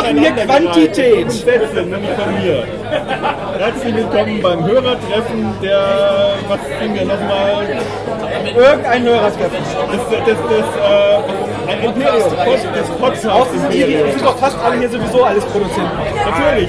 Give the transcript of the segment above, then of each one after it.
machen hier Quantität. Nämlich mir. Herzlich willkommen beim Hörertreffen der, was sind wir nochmal? Irgendein Hörertreffen. Das, das, das, äh, ein Imperium, das sind, Imperium. sind doch fast alle hier sowieso alles Produzenten. Natürlich.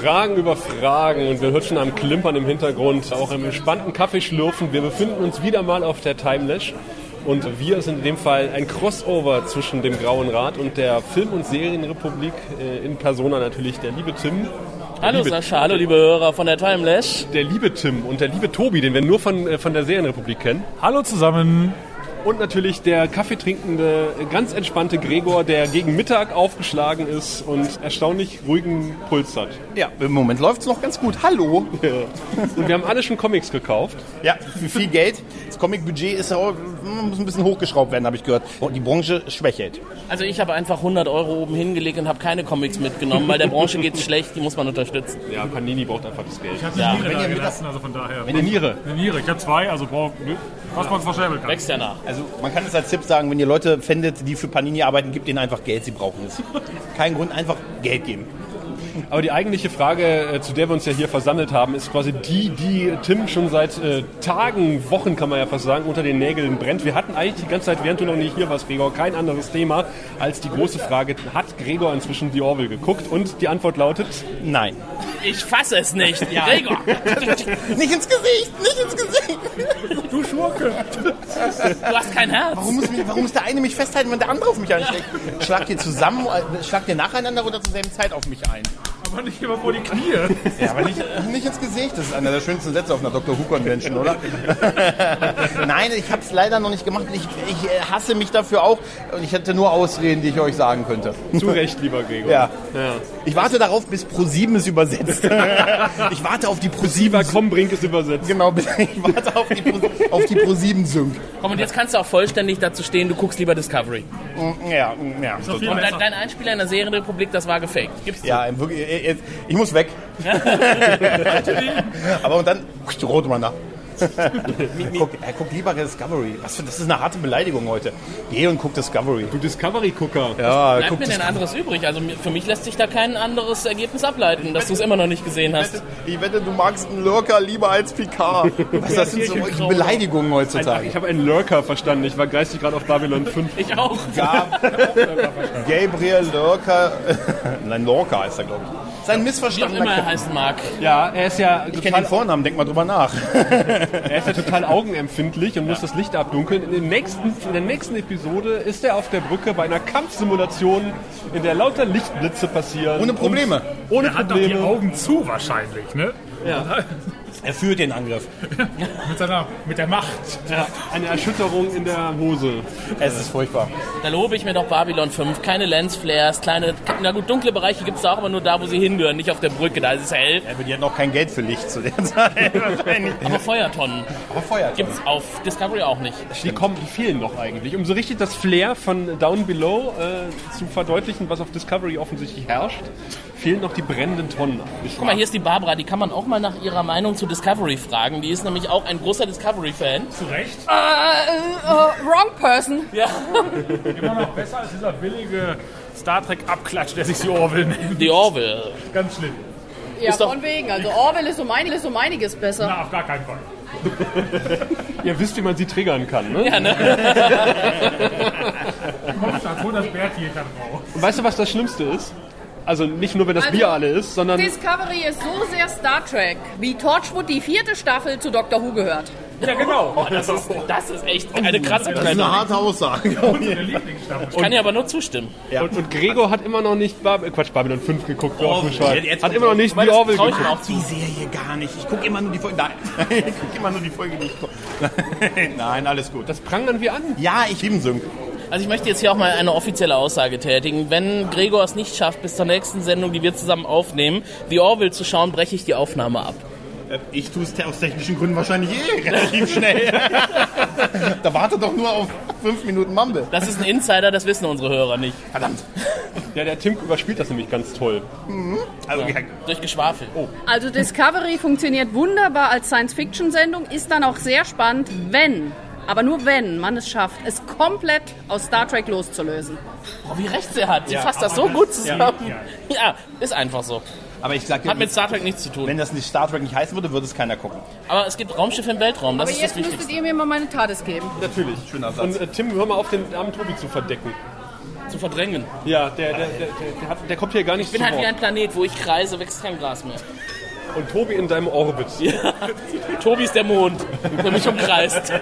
Fragen über Fragen und wir hört schon am Klimpern im Hintergrund, auch im entspannten Kaffeeschlürfen. Wir befinden uns wieder mal auf der Timelash und wir sind in dem Fall ein Crossover zwischen dem Grauen Rat und der Film- und Serienrepublik äh, in Persona natürlich der liebe Tim. Hallo liebe, Sascha, hallo liebe Hörer von der Timelash. Der liebe Tim und der liebe Tobi, den wir nur von, äh, von der Serienrepublik kennen. Hallo zusammen. Und natürlich der kaffeetrinkende, ganz entspannte Gregor, der gegen Mittag aufgeschlagen ist und erstaunlich ruhigen Puls hat. Ja, im Moment läuft es noch ganz gut. Hallo. Und wir haben alle schon Comics gekauft. Ja, für viel Geld. Das Comic-Budget ist auch, muss ein bisschen hochgeschraubt werden, habe ich gehört. Und die Branche schwächelt. Also ich habe einfach 100 Euro oben hingelegt und habe keine Comics mitgenommen, weil der Branche geht's schlecht, die muss man unterstützen. Ja, Panini braucht einfach das Geld. Ich habe Ja, die Niere wenn da gelassen, also von daher. Eine Niere. Eine Niere, ich habe zwei, also braucht, was man verschäbeln kann. Wächst ja nach. Also man kann es als Tipp sagen, wenn ihr Leute findet, die für Panini arbeiten, gebt ihnen einfach Geld, sie brauchen es. Kein Grund, einfach Geld geben. Aber die eigentliche Frage, äh, zu der wir uns ja hier versammelt haben, ist quasi die, die Tim schon seit äh, Tagen, Wochen kann man ja fast sagen, unter den Nägeln brennt. Wir hatten eigentlich die ganze Zeit, während du noch nicht hier warst, Gregor, kein anderes Thema als die große Frage, hat Gregor inzwischen The Orville geguckt? Und die Antwort lautet, Nein. Ich fasse es nicht. Gregor! Nicht ins Gesicht, nicht ins Gesicht. Du Schurke. Du hast kein Herz. Warum muss, mich, warum muss der eine mich festhalten, wenn der andere auf mich ansteckt? Schlagt ihr zusammen, äh, schlagt ihr nacheinander oder zur selben Zeit auf mich ein? Aber nicht immer vor die Knie. Ja, aber nicht, nicht ins Gesicht. Das ist einer der schönsten Sätze auf einer Dr. Who Convention, oder? Nein, ich habe es leider noch nicht gemacht. Ich, ich äh, hasse mich dafür auch. Und ich hätte nur Ausreden, die ich euch sagen könnte. zu Recht, lieber Gregor. Ja. Ich warte darauf, bis Pro7 es übersetzt. ich warte auf die Lieber Pro7. Kombrink ist übersetzt. Genau, ich warte auf die, Pro, auf die Pro7 Sync. Komm, und jetzt kannst du auch vollständig dazu stehen, du guckst lieber Discovery. Ja, ja. Und dein, dein Einspieler in der Serienrepublik, das war gefaked. Gibst du? Ja, im wirklich, äh, jetzt- ich muss weg. Aber und dann rot man nach. guck, er guckt lieber Discovery. Was für, das ist eine harte Beleidigung heute. Geh und guck Discovery. Du Discovery-Gucker. Ja, Bleibt guck mir denn anderes übrig? Also für mich lässt sich da kein anderes Ergebnis ableiten, dass du es immer noch nicht gesehen hast. Ich wette, du magst einen Lurker lieber als Picard. Was, das sind so Beleidigungen heutzutage. Ich habe einen Lurker verstanden. Ich war geistig gerade auf Babylon 5. Ich auch. Gab Gabriel Lurker. Nein, Lorca heißt er, glaube ich. Sein Wie auch missverstandener immer er heißen mag. Ja, er ist ja Ich kenne den Vornamen, denk mal drüber nach. Er ist ja total augenempfindlich und muss das Licht abdunkeln. In, nächsten, in der nächsten Episode ist er auf der Brücke bei einer Kampfsimulation, in der lauter Lichtblitze passieren. Ohne Probleme. Und ohne Er hat doch die Probleme. Augen zu wahrscheinlich, ne? Er führt den Angriff. Mit seiner, mit der Macht. Ja, eine Erschütterung in der Hose. Es ist furchtbar. Da lobe ich mir doch Babylon 5. Keine Lensflares, kleine, na gut, dunkle Bereiche gibt es da auch, aber nur da, wo sie hingehören, nicht auf der Brücke, da ist es hell. Aber die hatten auch kein Geld für Licht zu der Zeit. Aber Feuertonnen Aber Feuer. gibt es auf Discovery auch nicht. Die kommen, die fehlen noch eigentlich. Um so richtig das Flair von Down Below äh, zu verdeutlichen, was auf Discovery offensichtlich herrscht, fehlen noch die brennenden Tonnen. Guck mal, hier ist die Barbara, die kann man auch mal nach ihrer Meinung zu Discovery fragen. Die ist nämlich auch ein großer Discovery-Fan. Zu Recht. wrong person. Ja. Immer noch besser als dieser billige Star Trek-Abklatsch, der sich die Orville nennt. The Orville. Ganz schlimm. Ja, Ist doch- von wegen. Also Orwell ist um, einiges, um einiges besser. Na, auf gar keinen Fall. Ihr wisst, wie man sie triggern kann, ne? Ja, ne? Komm, da hol das Bärtier da drauf. Und weißt du, was das Schlimmste ist? Also nicht nur, wenn das Also, Bier alle ist, sondern Discovery ist so sehr Star Trek, wie Torchwood die vierte Staffel zu Doctor Who gehört. Ja, genau. Das ist, das ist echt eine krasse Das ist eine Trennung. harte Aussage. Ich kann dir aber nur zustimmen. Und, und Gregor hat immer noch nicht Bab äh, Quatsch, Babylon 5 geguckt. Oh, jetzt- jetzt hat immer noch nicht trau ich geguckt. zu. Die Serie gar nicht. Ich gucke immer nur die Folge. Nein, ich gucke immer nur die Folge, die ich gucke. Nein, alles gut. Das prangern wir an. Ja, ich liebe Sync. Also ich möchte jetzt hier auch mal eine offizielle Aussage tätigen. Wenn Gregor es nicht schafft, bis zur nächsten Sendung, die wir zusammen aufnehmen, The Orville zu schauen, breche ich die Aufnahme ab. Äh, Ich tue es aus technischen Gründen wahrscheinlich eh relativ schnell. da wartet doch nur auf fünf Minuten Mumble. Das ist ein Insider, das wissen unsere Hörer nicht. Verdammt. Ja, der Tim überspielt das nämlich ganz toll. Also, ja. Durch Geschwafel. Oh. Also Discovery funktioniert wunderbar als Science-Fiction-Sendung, ist dann auch sehr spannend, wenn, aber nur wenn man es schafft, es komplett aus Star Trek loszulösen. Oh, wie recht sie hat. Sie fasst das so gut zusammen. Ja, ist einfach so. Aber ich sag Hat mit Star Trek nichts zu tun. wenn das nicht Star Trek nicht heißen würde, würde es keiner gucken. Aber es gibt Raumschiffe im Weltraum, das aber ist das jetzt müsstet Wichtigste. ihr mir mal meine TARDIS geben. Natürlich, schöner Satz. Und äh, Tim, hör mal auf, den armen Tobi zu verdecken. Zu verdrängen. Ja, der, der, der, der, der, hat, der kommt hier gar nicht Ich bin zu halt wie Wort. ein Planet, wo ich kreise, wächst kein Gras mehr. Und Tobi in deinem Orbit. Tobi ist der Mond, der mich umkreist.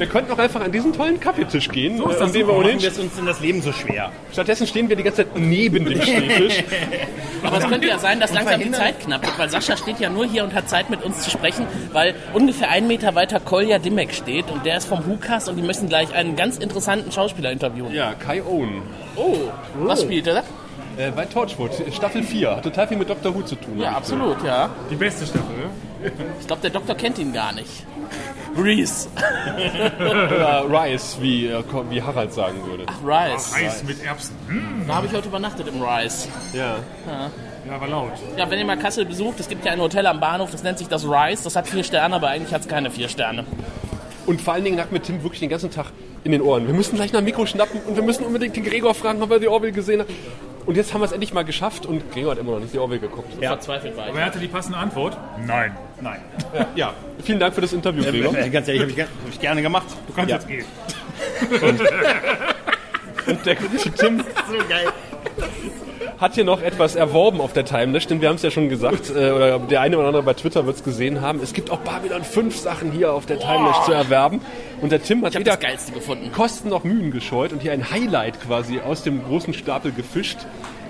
Wir könnten auch einfach an diesen tollen Kaffeetisch gehen, so Warum an dem wir machen ohnehin wir es uns denn das Leben so schwer? Stattdessen stehen wir die ganze Zeit neben dem Stehtisch. Aber es könnte ja sein, dass langsam die Zeit knapp wird, weil Sascha steht ja nur hier und hat Zeit mit uns zu sprechen, weil ungefähr einen Meter weiter Kolja Dimmek steht und der ist vom Hukas und die müssen gleich einen ganz interessanten Schauspieler interviewen. Ja, Kai Owen. Oh, was spielt er? Äh, bei Torchwood, Staffel 4. Hat total viel mit Dr. Who zu tun. Ja, absolut, ja. Die beste Staffel, ne? Ich glaube, der Doktor kennt ihn gar nicht. Reese. Oder Rice, wie, äh, wie Harald sagen würde. Rice. Reis mit Erbsen. Hm, Da habe ich heute übernachtet im Rice. Ja. ja, war laut. Ja, wenn ihr mal Kassel besucht, es gibt ja ein Hotel am Bahnhof, das nennt sich das Rice. Das hat vier Sterne, aber eigentlich hat es keine vier Sterne. Und vor allen Dingen lag mir Tim wirklich den ganzen Tag in den Ohren. Wir müssen gleich nach dem Mikro schnappen und wir müssen unbedingt den Gregor fragen, ob er die Orville gesehen hat. Und jetzt haben wir es endlich mal geschafft und Gregor hat immer noch nicht die Orville geguckt. Verzweifelt war ich. Aber er hatte die passende Antwort. Nein. Nein. Ja, vielen Dank für das Interview, Gregor. Äh, Ganz ehrlich, habe ich, hab ich gerne gemacht. Du kannst Ja. jetzt gehen. Und der gute Tim So geil. Hat hier noch etwas erworben auf der Timeless, denn wir haben es ja schon gesagt, äh, oder der eine oder andere bei Twitter wird es gesehen haben. Es gibt auch Babylon 5 Sachen hier auf der Timeless zu erwerben. Und der Tim hat gefunden. Kosten noch Mühen gescheut und hier ein Highlight quasi aus dem großen Stapel gefischt.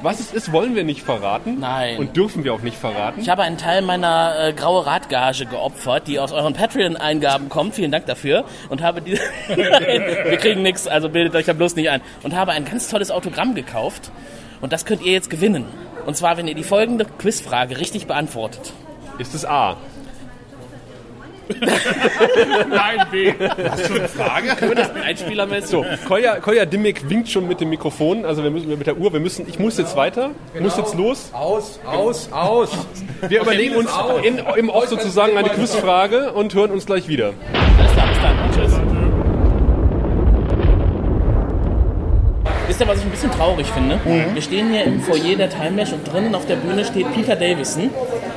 Was es ist, wollen wir nicht verraten. Nein. Und dürfen wir auch nicht verraten. Ich habe einen Teil meiner äh, graue Radgage geopfert, die aus euren Patreon-Eingaben kommt. Vielen Dank dafür. Und habe die. Nein, wir kriegen nichts, also bildet euch ja bloß nicht ein. Und habe ein ganz tolles Autogramm gekauft. Und das könnt ihr jetzt gewinnen. Und zwar, wenn ihr die folgende Quizfrage richtig beantwortet. Ist es A. Nein, B. Einspielermäßig. So, Kolja, Kolja Dimmick winkt schon mit dem Mikrofon, also wir müssen mit der Uhr, wir müssen, ich muss jetzt weiter, muss jetzt los. Aus, aus, aus. Wir überlegen uns in, im Off sozusagen eine Quizfrage und hören uns gleich wieder. Alles klar, bis dann. Tschüss. Ihr, was ich ein bisschen traurig finde? Wir stehen hier im Foyer der Timelash und drinnen auf der Bühne steht Peter Davison,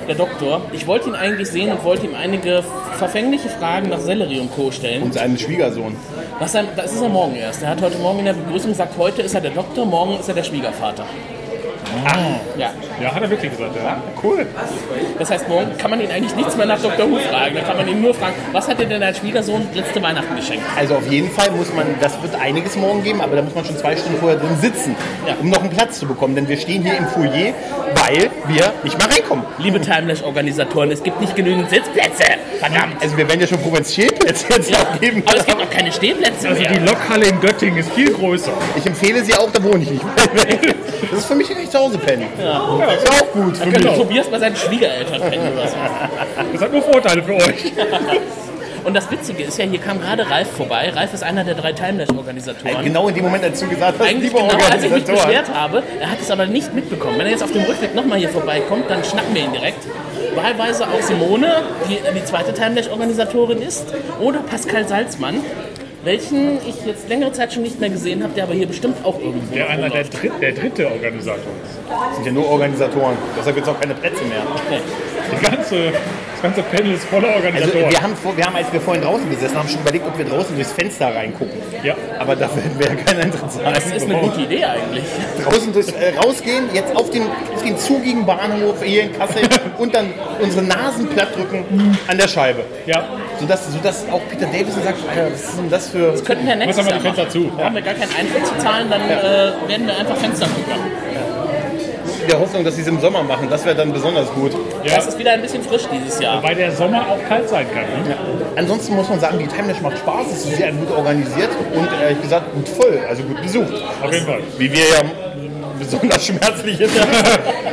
der Doktor. Ich wollte ihn eigentlich sehen und wollte ihm einige verfängliche Fragen nach Sellerie und Co. stellen. Und seinen Schwiegersohn. Was er, das ist er morgen erst. Er hat heute Morgen in der Begrüßung gesagt, heute ist er der Doktor, morgen ist er der Schwiegervater. Ja, Ja, hat er wirklich gesagt, ja. Cool. das heißt, morgen kann man ihn eigentlich nichts mehr nach Dr. Who fragen. Da kann man ihn nur fragen, was hat dir denn dein Schwiegersohn letzte Weihnachten geschenkt? Also auf jeden Fall muss man, das wird einiges morgen geben, aber da muss man schon zwei Stunden vorher drin sitzen, Ja. um noch einen Platz zu bekommen. Denn wir stehen hier im Foyer, weil wir nicht mal reinkommen. Liebe Timelash-Organisatoren, es gibt nicht genügend Sitzplätze. Verdammt. Also wir werden ja schon Provinzialplätze jetzt Ja, auch geben. aber es gibt auch keine Stehplätze Also mehr. die Lokhalle in Göttingen ist viel größer. Ich empfehle sie auch, da wohne ich nicht. Das ist für mich nicht zu Hause pennen. Das ist auch gut für mich. Tobias bei seinen Schwiegereltern pennen oder so. Das hat nur Vorteile für euch. Und das Witzige ist ja, hier kam gerade Ralf vorbei. Ralf ist einer der drei Timelash-Organisatoren. Genau in dem Moment, als du gesagt hast, Eigentlich genau, als ich mich beschwert habe. Er hat es aber nicht mitbekommen. Wenn er jetzt auf dem Rückweg nochmal hier vorbeikommt, dann schnappen wir ihn direkt. Wahlweise auch Simone, die die zweite Timelash-Organisatorin ist, oder Pascal Salzmann, welchen ich jetzt längere Zeit schon nicht mehr gesehen habe, der aber hier bestimmt auch irgendwo Der einer der, dritt, der dritte Organisator ist. Das sind ja nur Organisatoren. Deshalb gibt es auch keine Plätze mehr. Die ganze, das ganze Panel ist voller Also Organisatoren. wir haben, vor- wir haben, als wir vorhin draußen gesessen haben, schon überlegt, ob wir draußen durchs Fenster reingucken. ja. Aber dafür hätten wir ja keinen Interesse. Das ist eine gute Idee eigentlich. draußen durchs, äh, rausgehen, jetzt auf den, auf den zugigen Bahnhof hier in Kassel und dann unsere Nasen platt drücken an der Scheibe. ja. Sodass, sodass auch Peter Davison sagt, Alter, was ist denn das für... Könnten wir nächstes Jahr machen. zu. Brauchen wir gar keinen Eintritt zu zahlen, dann äh, werden wir einfach Fenster gucken. In der Hoffnung, dass sie es im Sommer machen. Das wäre dann besonders gut. Das ist wieder ein bisschen frisch dieses Jahr. Wobei der Sommer auch kalt sein kann. Ne? Ansonsten muss man sagen, die Timelash macht Spaß, es ist sehr gut organisiert und ehrlich gesagt gut voll, also gut besucht. Auf jeden Fall. Wie wir ja besonders schmerzlich ist.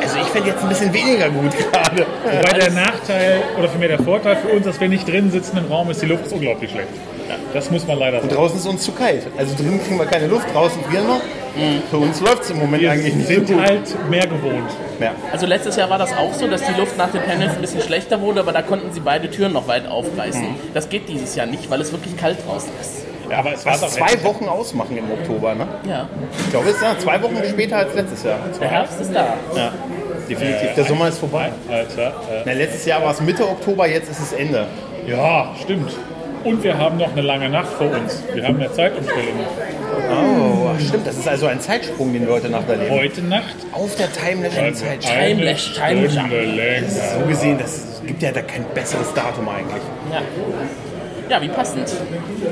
Also ich fände jetzt ein bisschen weniger gut gerade. Wobei der Nachteil, oder vielmehr der Vorteil für uns, dass wir nicht drin sitzen im Raum, ist, die Luft ist unglaublich schlecht. Das muss man leider sagen. Draußen ist uns zu kalt. Also drinnen kriegen wir keine Luft, draußen frieren wir. Für uns läuft es im Moment Wir eigentlich nicht so sind gut. halt mehr gewohnt. Ja. Also letztes Jahr war das auch so, dass die Luft nach den Panels ein bisschen schlechter wurde, aber da konnten sie beide Türen noch weit aufreißen. Das geht dieses Jahr nicht, weil es wirklich kalt draußen ist. Ja, aber es war doch zwei Wochen ausmachen im Oktober, ne? Ja, Ich glaube, es ist ja zwei Wochen später als letztes Jahr. der Herbst ist da. Ja, definitiv. Der Sommer ist vorbei. Alter, äh, Na, letztes Jahr war es Mitte Oktober, jetzt ist es Ende. ja, stimmt. Und wir haben noch eine lange Nacht vor uns. Wir haben eine Zeitumstellung. Oh, stimmt. Das ist also ein Zeitsprung, den wir heute Nacht erleben. Heute Nacht Auf der Timeless also Timelash, Timelash. Stunde länger. So gesehen, das gibt ja da kein besseres Datum eigentlich. Ja. Ja, wie passend.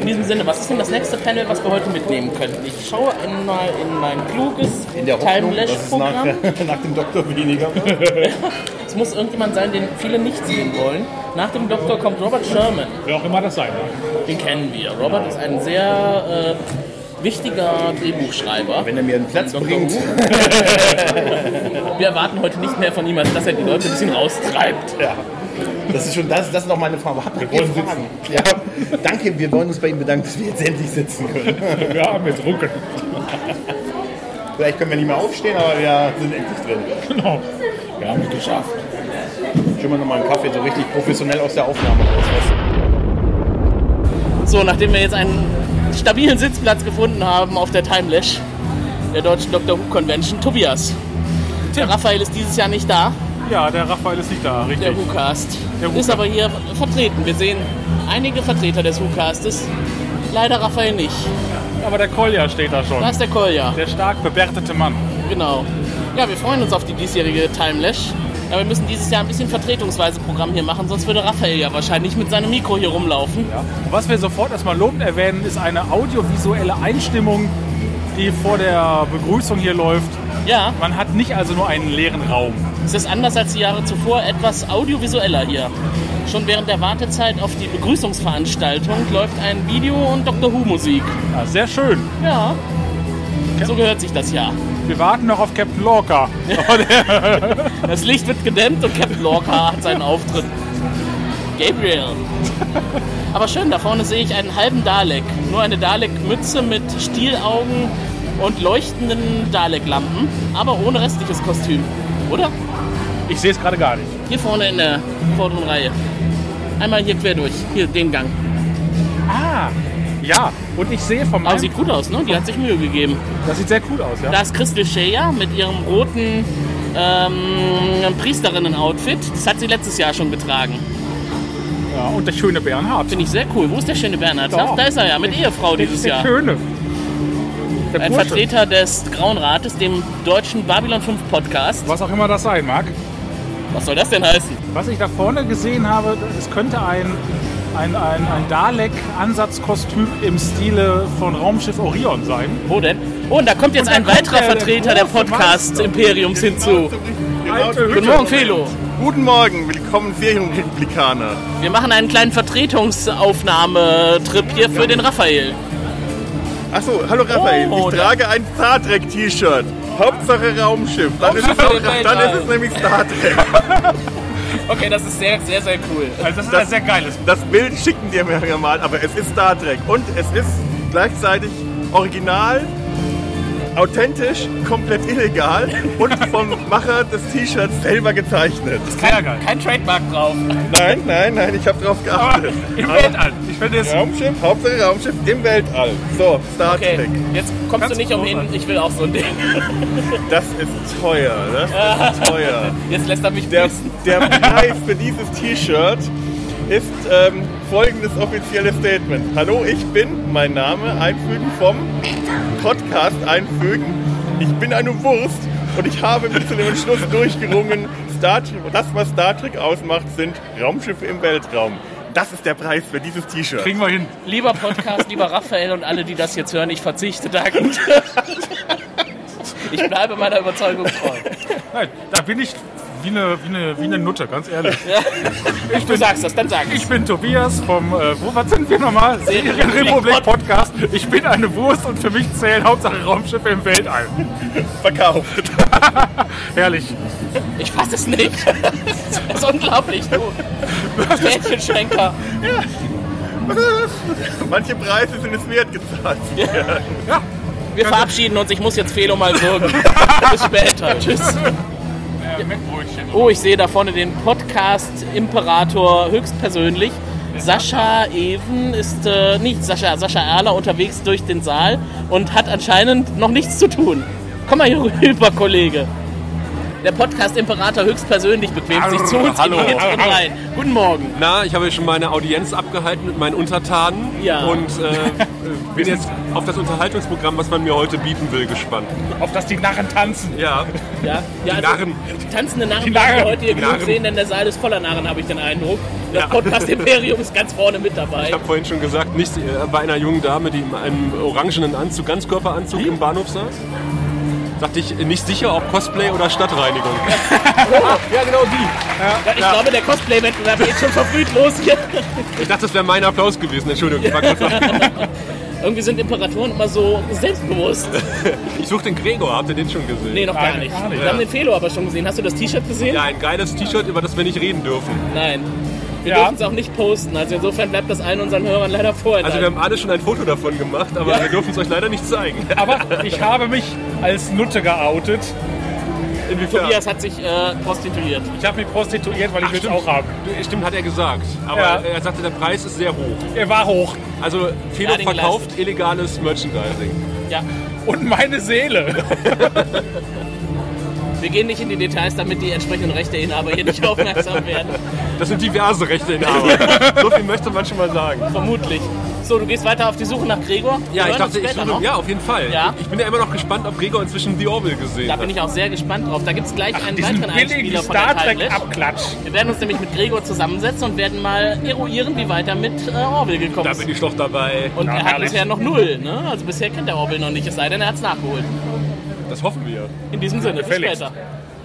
In diesem Sinne, was ist denn das nächste Panel, was wir heute mitnehmen könnten? Ich schaue einmal in mein kluges In der Hoffnung, dass es nach, nach dem Doktor weniger. Es muss irgendjemand sein, den viele nicht sehen wollen. Nach dem Doktor kommt Robert Sherman. Wer auch immer das sein mag. Den kennen wir. Robert ist ein sehr äh, wichtiger Drehbuchschreiber. Wenn er mir einen Platz bringt. Wir erwarten heute nicht mehr von ihm, als dass er die Leute ein bisschen raustreibt. Ja. Das ist schon das, das ist noch meine Frage. Habt ihr wollen Fragen? Ja. Danke, wir wollen uns bei Ihnen bedanken, dass wir jetzt endlich sitzen können. Wir haben jetzt Rucken. Vielleicht können wir nicht mehr aufstehen, aber wir sind endlich drin. Genau. Wir haben es geschafft. Schon mal nochmal einen Kaffee so richtig professionell aus der Aufnahme raus. So, nachdem wir jetzt einen stabilen Sitzplatz gefunden haben auf der Timelash, der deutschen Dr. Who Convention, Tobias. Der Raphael ist dieses Jahr nicht da, Ja, der Raphael ist nicht da, richtig. der WhoCast. Der Ist aber hier vertreten. Wir sehen einige Vertreter des WhoCastes. Leider Raphael nicht. Aber der Kolja steht da schon. Da ist der Kolja. Der stark bebärtete Mann. Genau. Ja, wir freuen uns auf die diesjährige Timelash. Ja, wir müssen dieses Jahr ein bisschen vertretungsweise Programm hier machen, sonst würde Raphael ja wahrscheinlich mit seinem Mikro hier rumlaufen. Und was wir sofort erstmal lobend erwähnen, ist eine audiovisuelle Einstimmung, die vor der Begrüßung hier läuft. Ja, Man hat nicht also nur einen leeren Raum. es ist anders als die Jahre zuvor etwas audiovisueller hier. Schon während der Wartezeit auf die Begrüßungsveranstaltung läuft ein Video und Doctor Who Musik. Ja, sehr schön. Ja, so gehört sich das ja. Wir warten noch auf Captain Lorca. Das Licht wird gedämmt und Captain Lorca hat seinen Auftritt. Gabriel. Aber schön, da vorne sehe ich einen halben Dalek. Nur eine Dalek-Mütze mit Stielaugen und leuchtenden Dalek-Lampen, aber ohne restliches Kostüm. Oder? Ich sehe es gerade gar nicht. Hier vorne in der vorderen Reihe. Einmal hier quer durch. Hier, den Gang. Ah, ja. Und ich sehe vom Aber sieht gut aus, ne? Die hat sich Mühe gegeben. Das sieht sehr cool aus, ja. Da ist Crystal Shea mit ihrem roten ähm, Priesterinnen-Outfit. Das hat sie letztes Jahr schon getragen. ja. Und der schöne Bernhard. Finde ich sehr cool. Wo ist der schöne Bernhard? Da. Da ist er ja, mit Ehefrau dieses der Jahr. schöne. Der Ein Bursche. Vertreter des Grauen Rates, dem deutschen Babylon 5 Podcast. Was auch immer das sein mag. Was soll das denn heißen? Was ich da vorne gesehen habe, es könnte ein, ein, ein, ein Dalek-Ansatzkostüm im Stile von Raumschiff Orion sein. Wo denn? Oh, und da kommt jetzt ein kommt weiterer der- Vertreter der Podcast-Imperiums hinzu. Guten Morgen, Felo. Guten Morgen, willkommen Ferienrepublikaner. Wir machen einen kleinen Vertretungsaufnahmetrip hier für den Raphael. Achso, hallo Raphael, Oh, ich trage ein Star Trek T-Shirt. Hauptsache Raumschiff. Dann, ist es, dann ist es nämlich Star Trek. Okay, das ist sehr, sehr, sehr cool. Also das ist Das- ein sehr geiles. Das Bild schicken dir mir ja mal, aber es ist Star Trek. Und es ist gleichzeitig original, authentisch, komplett illegal und vom Macher des T-Shirts selber gezeichnet. Sehr geil. Kein Trademark drauf. Nein, nein, nein, ich habe drauf geachtet. Im Weltall. Ich finde es Raumschiff, Hauptsache Raumschiff im Weltall. So, Star Okay, Trek. jetzt kommst Ganz du nicht umhin. Ich will auch so ein Ding. Das ist teuer, das ist teuer. Jetzt lässt er mich Der, grüßen. der Preis für dieses T-Shirt ist ähm, folgendes offizielle Statement. Hallo, ich bin, mein Name einfügen vom Podcast einfügen. Ich bin eine Wurst und ich habe mich zu dem Entschluss durchgerungen, Star Trek, das, was Star Trek ausmacht, sind Raumschiffe im Weltraum. Das ist der Preis für dieses T-Shirt. Kriegen wir hin. Lieber Podcast, lieber Raphael und alle, die das jetzt hören, ich verzichte dankend. Ich bleibe meiner Überzeugung treu. Nein, da bin ich wie eine, wie eine, wie eine Nutte, ganz ehrlich. Du sagst das, dann sag Ich bin Tobias vom, äh, wo, was sind wir nochmal? Serienrepublik Podcast. Ich bin eine Wurst und für mich zählen Hauptsache Raumschiffe im Weltall. Verkauft. Herrlich. Ich fass es nicht. Das ist unglaublich, du. Mädchenschenker. Manche Preise sind es wert gezahlt. Wir verabschieden uns. Ich muss jetzt Felo mal würgen. Bis später. Tschüss. Oh, ich sehe da vorne den Podcast-Imperator höchstpersönlich. Sascha Even ist äh, nicht Sascha, Sascha Erler unterwegs durch den Saal und hat anscheinend noch nichts zu tun. Komm mal hier rüber, Kollege. Der Podcast-Imperator höchstpersönlich bequemt sich zu uns Hallo. in Hintergrund rein. Guten Morgen. Na, ich habe schon meine Audienz abgehalten mit meinen Untertanen Ja. und äh, bin jetzt auf das Unterhaltungsprogramm, was man mir heute bieten will, gespannt. Auf dass die Narren tanzen. Ja, Ja, ja die also, Narren. tanzende Narren Die werden wir Narren. heute hier genug sehen, denn der Saal ist voller Narren, habe ich den Eindruck. Das Ja. Podcast-Imperium ist ganz vorne mit dabei. Ich habe vorhin schon gesagt, nicht äh, bei einer jungen Dame, die in einem orangenen Anzug, Ganzkörperanzug im Bahnhof saß. Dachte ich, nicht sicher, ob Cosplay oder Stadtreinigung. ja, genau die. Ja, ich glaube, der Cosplay-Wettbewerb geht schon verfrüht los hier. Ich dachte, das wäre mein Applaus gewesen. Entschuldigung, ich war kurz Irgendwie sind Imperatoren immer so selbstbewusst. Ich suche den Gregor, habt ihr den schon gesehen? Nee, noch gar Nein, nicht. gar nicht. Wir haben den Felo aber schon gesehen. Hast du das T-Shirt gesehen? Ja, ein geiles T-Shirt, über das wir nicht reden dürfen. Nein. Wir Ja. dürfen es auch nicht posten. Also insofern bleibt das allen unseren Hörern leider vorenthalten. Also wir haben alle schon ein Foto davon gemacht, aber Ja. wir dürfen es euch leider nicht zeigen. Aber ich habe mich als Nutte geoutet. Inwiefern? Tobias hat sich äh, prostituiert. Ich habe mich prostituiert, weil ich will es auch haben. Stimmt, hat er gesagt. Aber Ja. er sagte, der Preis ist sehr hoch. Er war hoch. Also Felo Ja, verkauft illegales Merchandising. Ja. Und meine Seele. Wir gehen nicht in die Details, damit die entsprechenden Rechteinhaber hier nicht aufmerksam werden. Das sind diverse Rechte in Arbeit. so viel möchte man schon mal sagen. Vermutlich. So, du gehst weiter auf die Suche nach Gregor? Ja, Wir ich hören uns dachte, ich noch. ja, auf jeden Fall. Ja. Ich bin ja immer noch gespannt, ob Gregor inzwischen The Orville gesehen Da hat. bin ich auch sehr gespannt drauf. Da gibt es gleich einen Diesen weiteren Einspieler von Star der Trek. Abklatsch. Wir werden uns nämlich mit Gregor zusammensetzen und werden mal eruieren, wie weit er mit äh, Orville gekommen Da ist. bin ich doch dabei. Und Na, er hat herrlich. bisher noch null, ne? Also bisher kennt er Orville noch nicht, es sei denn, er hat es nachgeholt. Das hoffen wir. In diesem Sinne, bis Gefälligst. später.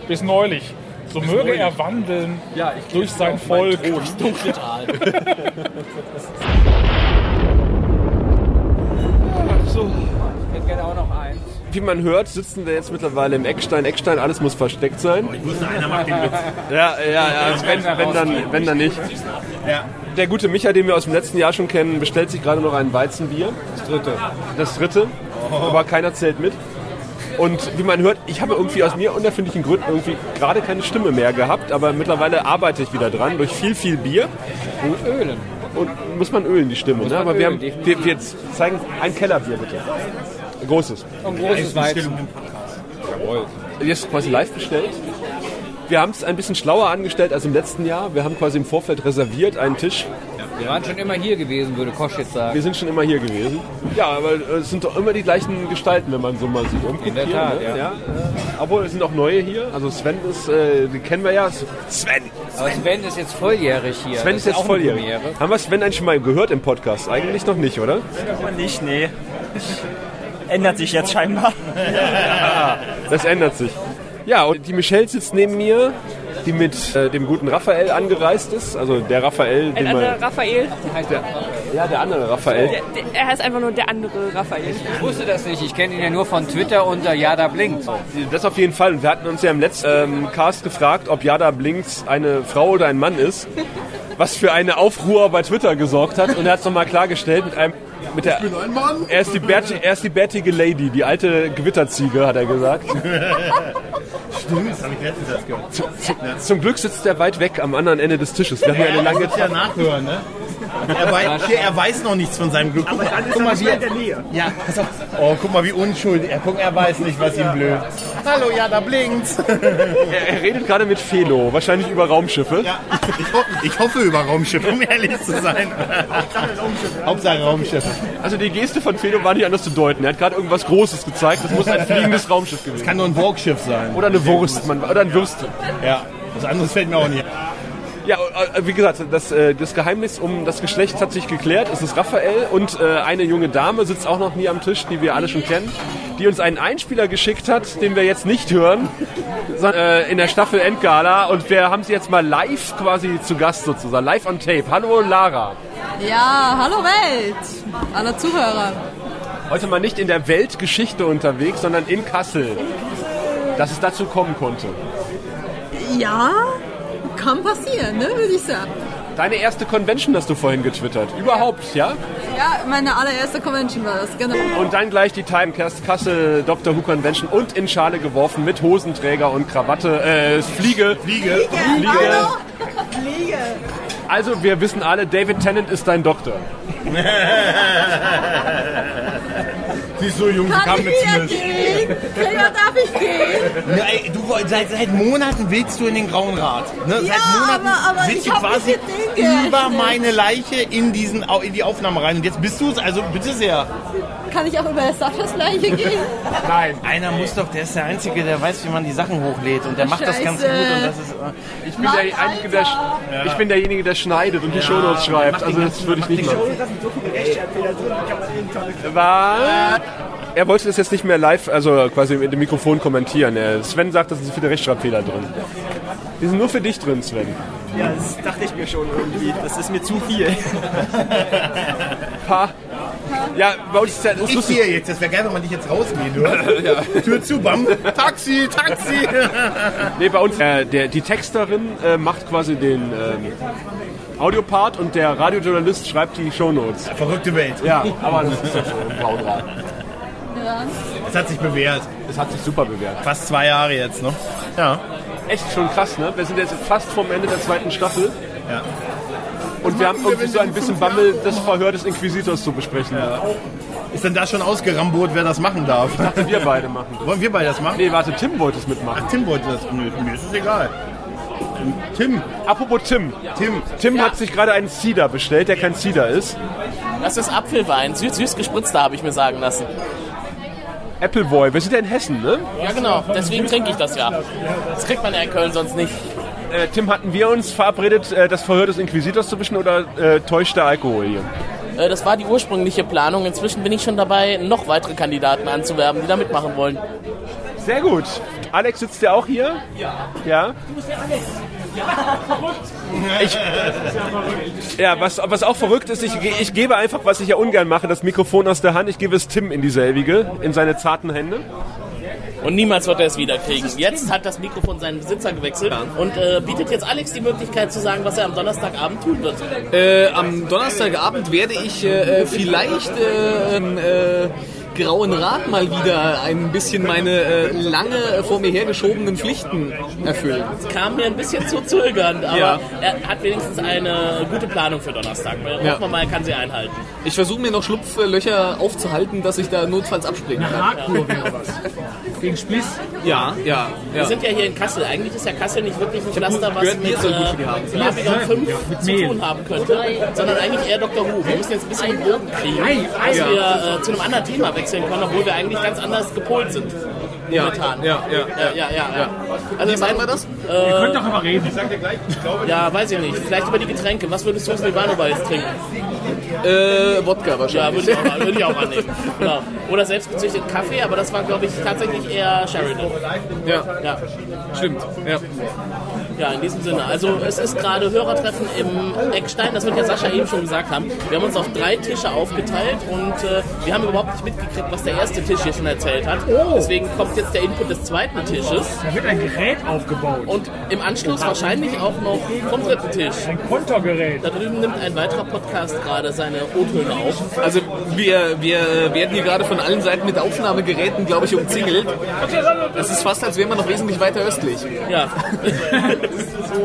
Bis neulich. So möge er wandeln Ja, ich durch sein Volk. Dunkle Tal. Wie man hört, sitzen wir jetzt mittlerweile im Eckstein. Eckstein, alles muss versteckt sein. Ich wusste, einer macht den Witz. Ja, ja, ja also wenn, wenn, dann, wenn dann nicht. Der gute Micha, den wir aus dem letzten Jahr schon kennen, bestellt sich gerade noch ein Weizenbier. Das dritte. Das dritte. Aber keiner zählt mit. Und wie man hört, ich habe irgendwie aus mir unerfindlichen Gründen irgendwie gerade keine Stimme mehr gehabt, aber mittlerweile arbeite ich wieder dran durch viel, viel Bier. Und ölen. Und muss man ölen, die Stimme. Ne? Aber wir, haben, wir, wir zeigen ein Kellerbier bitte. Ein großes. Großes Weizen. Jetzt quasi live bestellt. Wir haben es ein bisschen schlauer angestellt als im letzten Jahr. Wir haben quasi im Vorfeld reserviert einen Tisch. Wir waren schon immer hier gewesen, würde Kosch jetzt sagen. Wir sind schon immer hier gewesen. Ja, aber äh, es sind doch immer die gleichen Gestalten, wenn man so mal sieht. Umguckt In der hier, Tat, ne? ja. Obwohl, es sind auch neue hier. Also Sven ist, äh, den kennen wir ja. Sven! Aber Sven ist jetzt volljährig hier. Sven Das ist jetzt volljährig. Haben wir Sven eigentlich schon mal gehört im Podcast? Eigentlich noch nicht, oder? Nicht, nee. Ändert sich jetzt scheinbar. Das ändert sich. Ja, und die Michelle sitzt neben mir, die mit äh, dem guten Raphael angereist ist. Also der Raphael, Ein anderer man, Raphael. ja, der andere Raphael. Der, der, er heißt einfach nur der andere Raphael. Ich wusste das nicht. Ich kenne ihn ja nur von Twitter unter Jada Blinkt. Das auf jeden Fall. Und wir hatten uns ja im letzten ähm, Cast gefragt, ob Jada Blinks eine Frau oder ein Mann ist. Was für eine Aufruhr bei Twitter gesorgt hat. Und er hat es nochmal klargestellt mit einem. Mit der, Er ist, die bärti, er ist die bärtige Lady, die alte Gewitterziege, hat er gesagt. Stimmt, das habe ich letztens erst gehört. Zum Glück sitzt er weit weg am anderen Ende des Tisches. Wir haben ja eine lange ja nachhören, ne? Er weiß, hier, er weiß noch nichts von seinem Glück. Guck, mal, guck mal, wie er, in der Nähe. ja, pass auf. Oh, guck mal, wie unschuldig. Er, guck, er weiß nicht, was ihm blöd. Hallo, ja, da blinkt's. Er, er redet gerade mit Felo, wahrscheinlich über Raumschiffe. Ja, ich, ho ich hoffe über Raumschiffe, um ehrlich zu sein. Hauptsache Raumschiffe. Also die Geste von Felo war nicht anders zu deuten. Er hat gerade irgendwas Großes gezeigt. Das muss ein fliegendes Raumschiff gewesen sein. Kann nur ein Borgschiff sein. Oder eine Wurst, man, oder ein Würstchen. Ja, was anderes fällt mir auch nicht. Ja, äh, wie gesagt, das, äh, das Geheimnis um das Geschlecht hat sich geklärt. Es ist Raphael und äh, eine junge Dame sitzt auch noch nie am Tisch, die wir alle schon kennen, die uns einen Einspieler geschickt hat, den wir jetzt nicht hören, sondern in der Staffel Endgala. Und wir haben sie jetzt mal live quasi zu Gast sozusagen, live on tape. Hallo Lara. Ja, hallo Welt, alle Zuhörer. Heute mal nicht in der Weltgeschichte unterwegs, sondern in Kassel. Dass es dazu kommen konnte. Ja, kann passieren, ne, würde ich sagen. Deine erste Convention hast du vorhin getwittert. Überhaupt, ja? Ja, meine allererste Convention war das, genau. Und dann gleich die Timecast Kassel Dr. Who Convention und in Schale geworfen mit Hosenträger und Krawatte. Äh, Fliege. Fliege. Fliege. Hallo? Fliege. Also, wir wissen alle, David Tennant ist dein Doktor. Sie ist so jung, sie Kann mit Smith. gehen? Gregor, darf ich gehen? Ja, ey, du, seit, seit Monaten willst du in den Grauen Rat. Ne? Ja, seit Monaten aber- aber willst ich du quasi über meine Leiche in, diesen, in die Aufnahme rein. Und jetzt bist du es, also bitte sehr. Kann ich auch über Saschas Leiche gehen? Nein. Einer muss doch, der ist der Einzige, der weiß, wie man die Sachen hochlädt. Und der macht das ganz gut. Scheiße. Und das ist, äh, Ich bin, der, Einzige, der, sch- ich bin derjenige, der schneidet und die Shownotes schreibt. Also, das würde ich nicht machen. Was? Er wollte das jetzt nicht mehr live, also quasi mit dem Mikrofon kommentieren. Er- Sven sagt, da sind viele Rechtschreibfehler drin. Die sind nur für dich drin, Sven. Ja, das dachte ich mir schon irgendwie. Das ist mir zu viel. Pa. Ja, bei uns ist ja das ich hier jetzt, das wäre geil, wenn man dich jetzt rausgehen hört. Tür zu, bam. Taxi, Taxi. Nee, bei uns, äh, der, die Texterin äh, macht quasi den ähm, Audiopart und der Radiojournalist schreibt die Shownotes. Verrückte Welt. Ja, aber das ist ja schon ein Braunrad. Das hat sich bewährt. Das hat sich super bewährt. Fast zwei Jahre jetzt, ne? Ja. Echt schon krass, ne? Wir sind jetzt fast vom Ende der zweiten Staffel. Ja. Und wir haben irgendwie so ein bisschen Bammel, das Verhör des Inquisitors zu besprechen. Ist denn da schon ausgeramburt, wer das machen darf? Ich dachte, wir beide machen das. Wollen wir beide das machen? Nee, warte, Tim wollte es mitmachen. Ach, Tim wollte das. Nö, mir ist es egal. Tim. Apropos Tim. Tim. Tim hat sich gerade einen Cider bestellt, der kein Cider ist. Das ist Apfelwein, süß, süß gespritzter, habe ich mir sagen lassen. Appleboy. Wir sind ja in Hessen, ne? Ja, genau, deswegen trinke ich das ja. Das kriegt man ja in Köln sonst nicht. Äh, Tim, hatten wir uns verabredet, äh, das Verhör des Inquisitors zu wischen oder äh, täuscht der Alkohol hier? Äh, Das war die ursprüngliche Planung. Inzwischen bin ich schon dabei, noch weitere Kandidaten anzuwerben, die da mitmachen wollen. Sehr gut. Alex sitzt ja auch hier? Ja. Ja? Ich, ja, was, was auch verrückt ist, ich, ich gebe einfach, was ich ja ungern mache, das Mikrofon aus der Hand. Ich gebe es Tim in dieselbige, in seine zarten Hände. Und niemals wird er es wiederkriegen. Jetzt hat das Mikrofon seinen Besitzer gewechselt und äh, bietet jetzt Alex die Möglichkeit zu sagen, was er am Donnerstagabend tun wird. Äh, am Donnerstagabend werde ich äh, vielleicht äh, ähm, äh, Grauen Rat mal wieder ein bisschen meine äh, lange äh, vor mir hergeschobenen Pflichten erfüllen. Es kam mir ein bisschen zu zögernd, aber Ja. er hat wenigstens eine gute Planung für Donnerstag. Hoffen Ja. wir mal, er kann sie einhalten. Ich versuche mir noch Schlupflöcher aufzuhalten, dass ich da notfalls abspringen kann. Was. Gegen Spliss? Ja, ja, Wir ja. sind ja hier in Kassel. Eigentlich ist ja Kassel nicht wirklich ein Pflaster, was gehört, mit Bier soll gut für die äh, haben. Babylon 5 mit zu Mehl. tun haben könnte, sondern eigentlich eher Dr. Who. Wir müssen jetzt ein bisschen den Bogen kriegen, dass ja. wir äh, zu einem anderen Thema wechseln können, obwohl wir eigentlich ganz anders gepolt sind. Ja, Momentan. ja, ja. Ja, ja, ja. ja. Also Wie meinen wir das? Ihr könnt doch immer reden. Ja, weiß ich nicht. Vielleicht über die Getränke. Was würdest du aus Silvano jetzt trinken? Äh, Wodka Ja, wahrscheinlich. würde ich auch, würde ich auch annehmen. Genau. Oder selbstgezüchteten Kaffee, aber das war, glaube ich, tatsächlich eher Sheridan. Ja, Ja. stimmt. Ja. Ja, in diesem Sinne. Also es ist gerade Hörertreffen im Eckstein, das wird ja Sascha eben schon gesagt haben. Wir haben uns auf drei Tische aufgeteilt und äh, wir haben überhaupt nicht mitgekriegt, was der erste Tisch hier schon erzählt hat. Deswegen kommt jetzt der Input des zweiten Tisches Da wird ein Gerät aufgebaut. und im Anschluss wahrscheinlich auch noch vom dritten Tisch. Ein Kontergerät. Da drüben nimmt ein weiterer Podcast gerade seine O-Töne auf. Also wir, wir werden hier gerade von allen Seiten mit Aufnahmegeräten, glaube ich, umzingelt. Es ist fast, als wäre man noch wesentlich weiter östlich. Ja.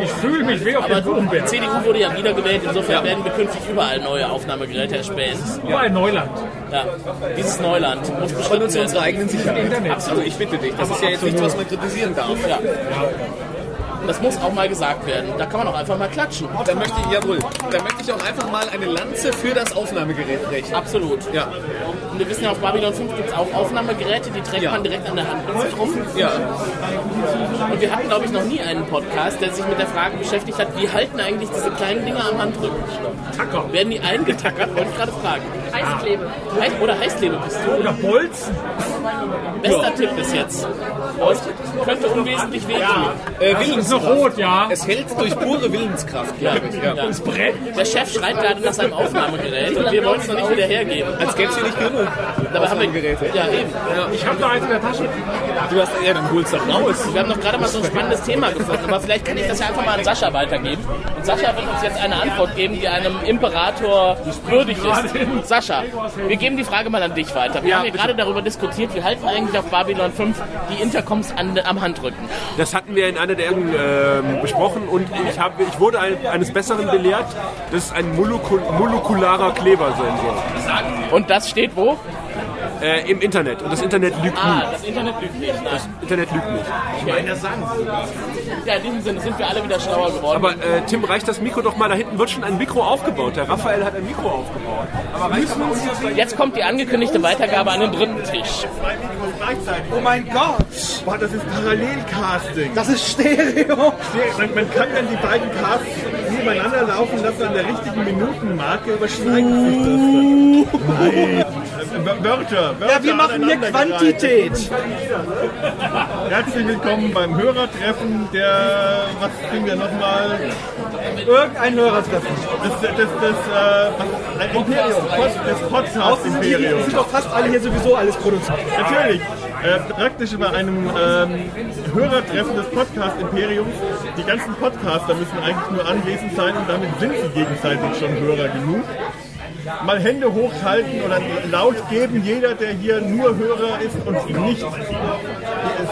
Ich fühle mich wie auf Aber dem die Gutenberg. CDU wurde ja wiedergewählt, insofern werden wir künftig überall neue Aufnahmegeräte erspähen. Überall Neuland. Ja, dieses Neuland muss beschritten uns unsere eigenen Sicherheit. Internet. Absolut, ich bitte dich. Das ist ja jetzt nichts, was man kritisieren darf. Ja. Das muss auch mal gesagt werden. Da kann man auch einfach mal klatschen. Da möchte ich, jawohl, da möchte ich auch einfach mal eine Lanze für das Aufnahmegerät brechen. Absolut. Ja. Und wir wissen ja, auf Babylon 5 gibt es auch Aufnahmegeräte, die trägt man direkt an der Hand mit sich rum. Ja. Und wir hatten, glaube ich, noch nie einen Podcast, der sich mit der Frage beschäftigt hat, wie halten eigentlich diese kleinen Dinger am Handrücken? Tacker. Werden die eingetackert? Wollte ich gerade fragen. Heißklebe. Heiß oder Heißklebepistole. Oder Bolzen. Bester Tipp bis jetzt. Es könnte unwesentlich wehtun. Äh, Das ist Willenskraft. noch rot, ja. Es hält durch pure Willenskraft, Ja, glaube ich. Ja. ja. Der Chef schreit gerade nach seinem Aufnahmegerät und wir wollen es noch nicht wieder hergeben. Als gäbe es hier nicht genug. Dabei haben wir Aufnahmegeräte. Ja, eben. Ich habe da eins in der Tasche. Du hast, ja, dann holst doch raus. Wir haben doch gerade mal so ein spannendes Thema gefunden, aber vielleicht kann ich das ja einfach mal an Sascha weitergeben. Und Sascha wird uns jetzt eine Antwort geben, die einem Imperator würdig ist. Sascha, wir geben die Frage mal an dich weiter. Wir haben hier gerade darüber diskutiert, wir halten eigentlich auf Babylon 5 die Intercoms an, am Handrücken. Das hatten wir in einer der Ergen ähm, besprochen und ich, hab, ich wurde ein, eines Besseren belehrt, dass es ein molekul molekularer Kleber sein soll. Und das steht wo? yourself Äh, Im Internet. Und das Internet lügt Ah, nie. das Internet lügt nicht. Nein. Das Internet lügt nicht. Ich meine, das sagen Ja, in diesem Sinne sind wir alle wieder schlauer geworden. Aber äh, Tim, reicht das Mikro doch mal, da hinten wird schon ein Mikro aufgebaut. Der Raphael hat ein Mikro aufgebaut. Aber reicht uns jetzt kommt die angekündigte Weitergabe an den dritten Tisch. Oh mein Gott! Boah, das ist Parallelcasting. Das ist Stereo. Man, man kann dann die beiden Casts nebeneinander laufen lassen, an der richtigen Minutenmarke überschneiden sich das dann. Nein. Äh, Wörter, Ja, wir machen hier. Quantität. Herzlich willkommen beim Hörertreffen der, was kriegen wir nochmal? Irgendein Hörertreffen. Das, das, das, äh, Imperium, das Podcast Sind doch fast alle hier sowieso alles produziert. Natürlich. Äh, praktisch bei einem ähm, Hörertreffen des Podcast Imperiums. Die ganzen Podcaster müssen eigentlich nur anwesend sein und damit sind sie gegenseitig schon Hörer genug. Mal Hände hochhalten oder laut geben, jeder, der hier nur Hörer ist und nicht.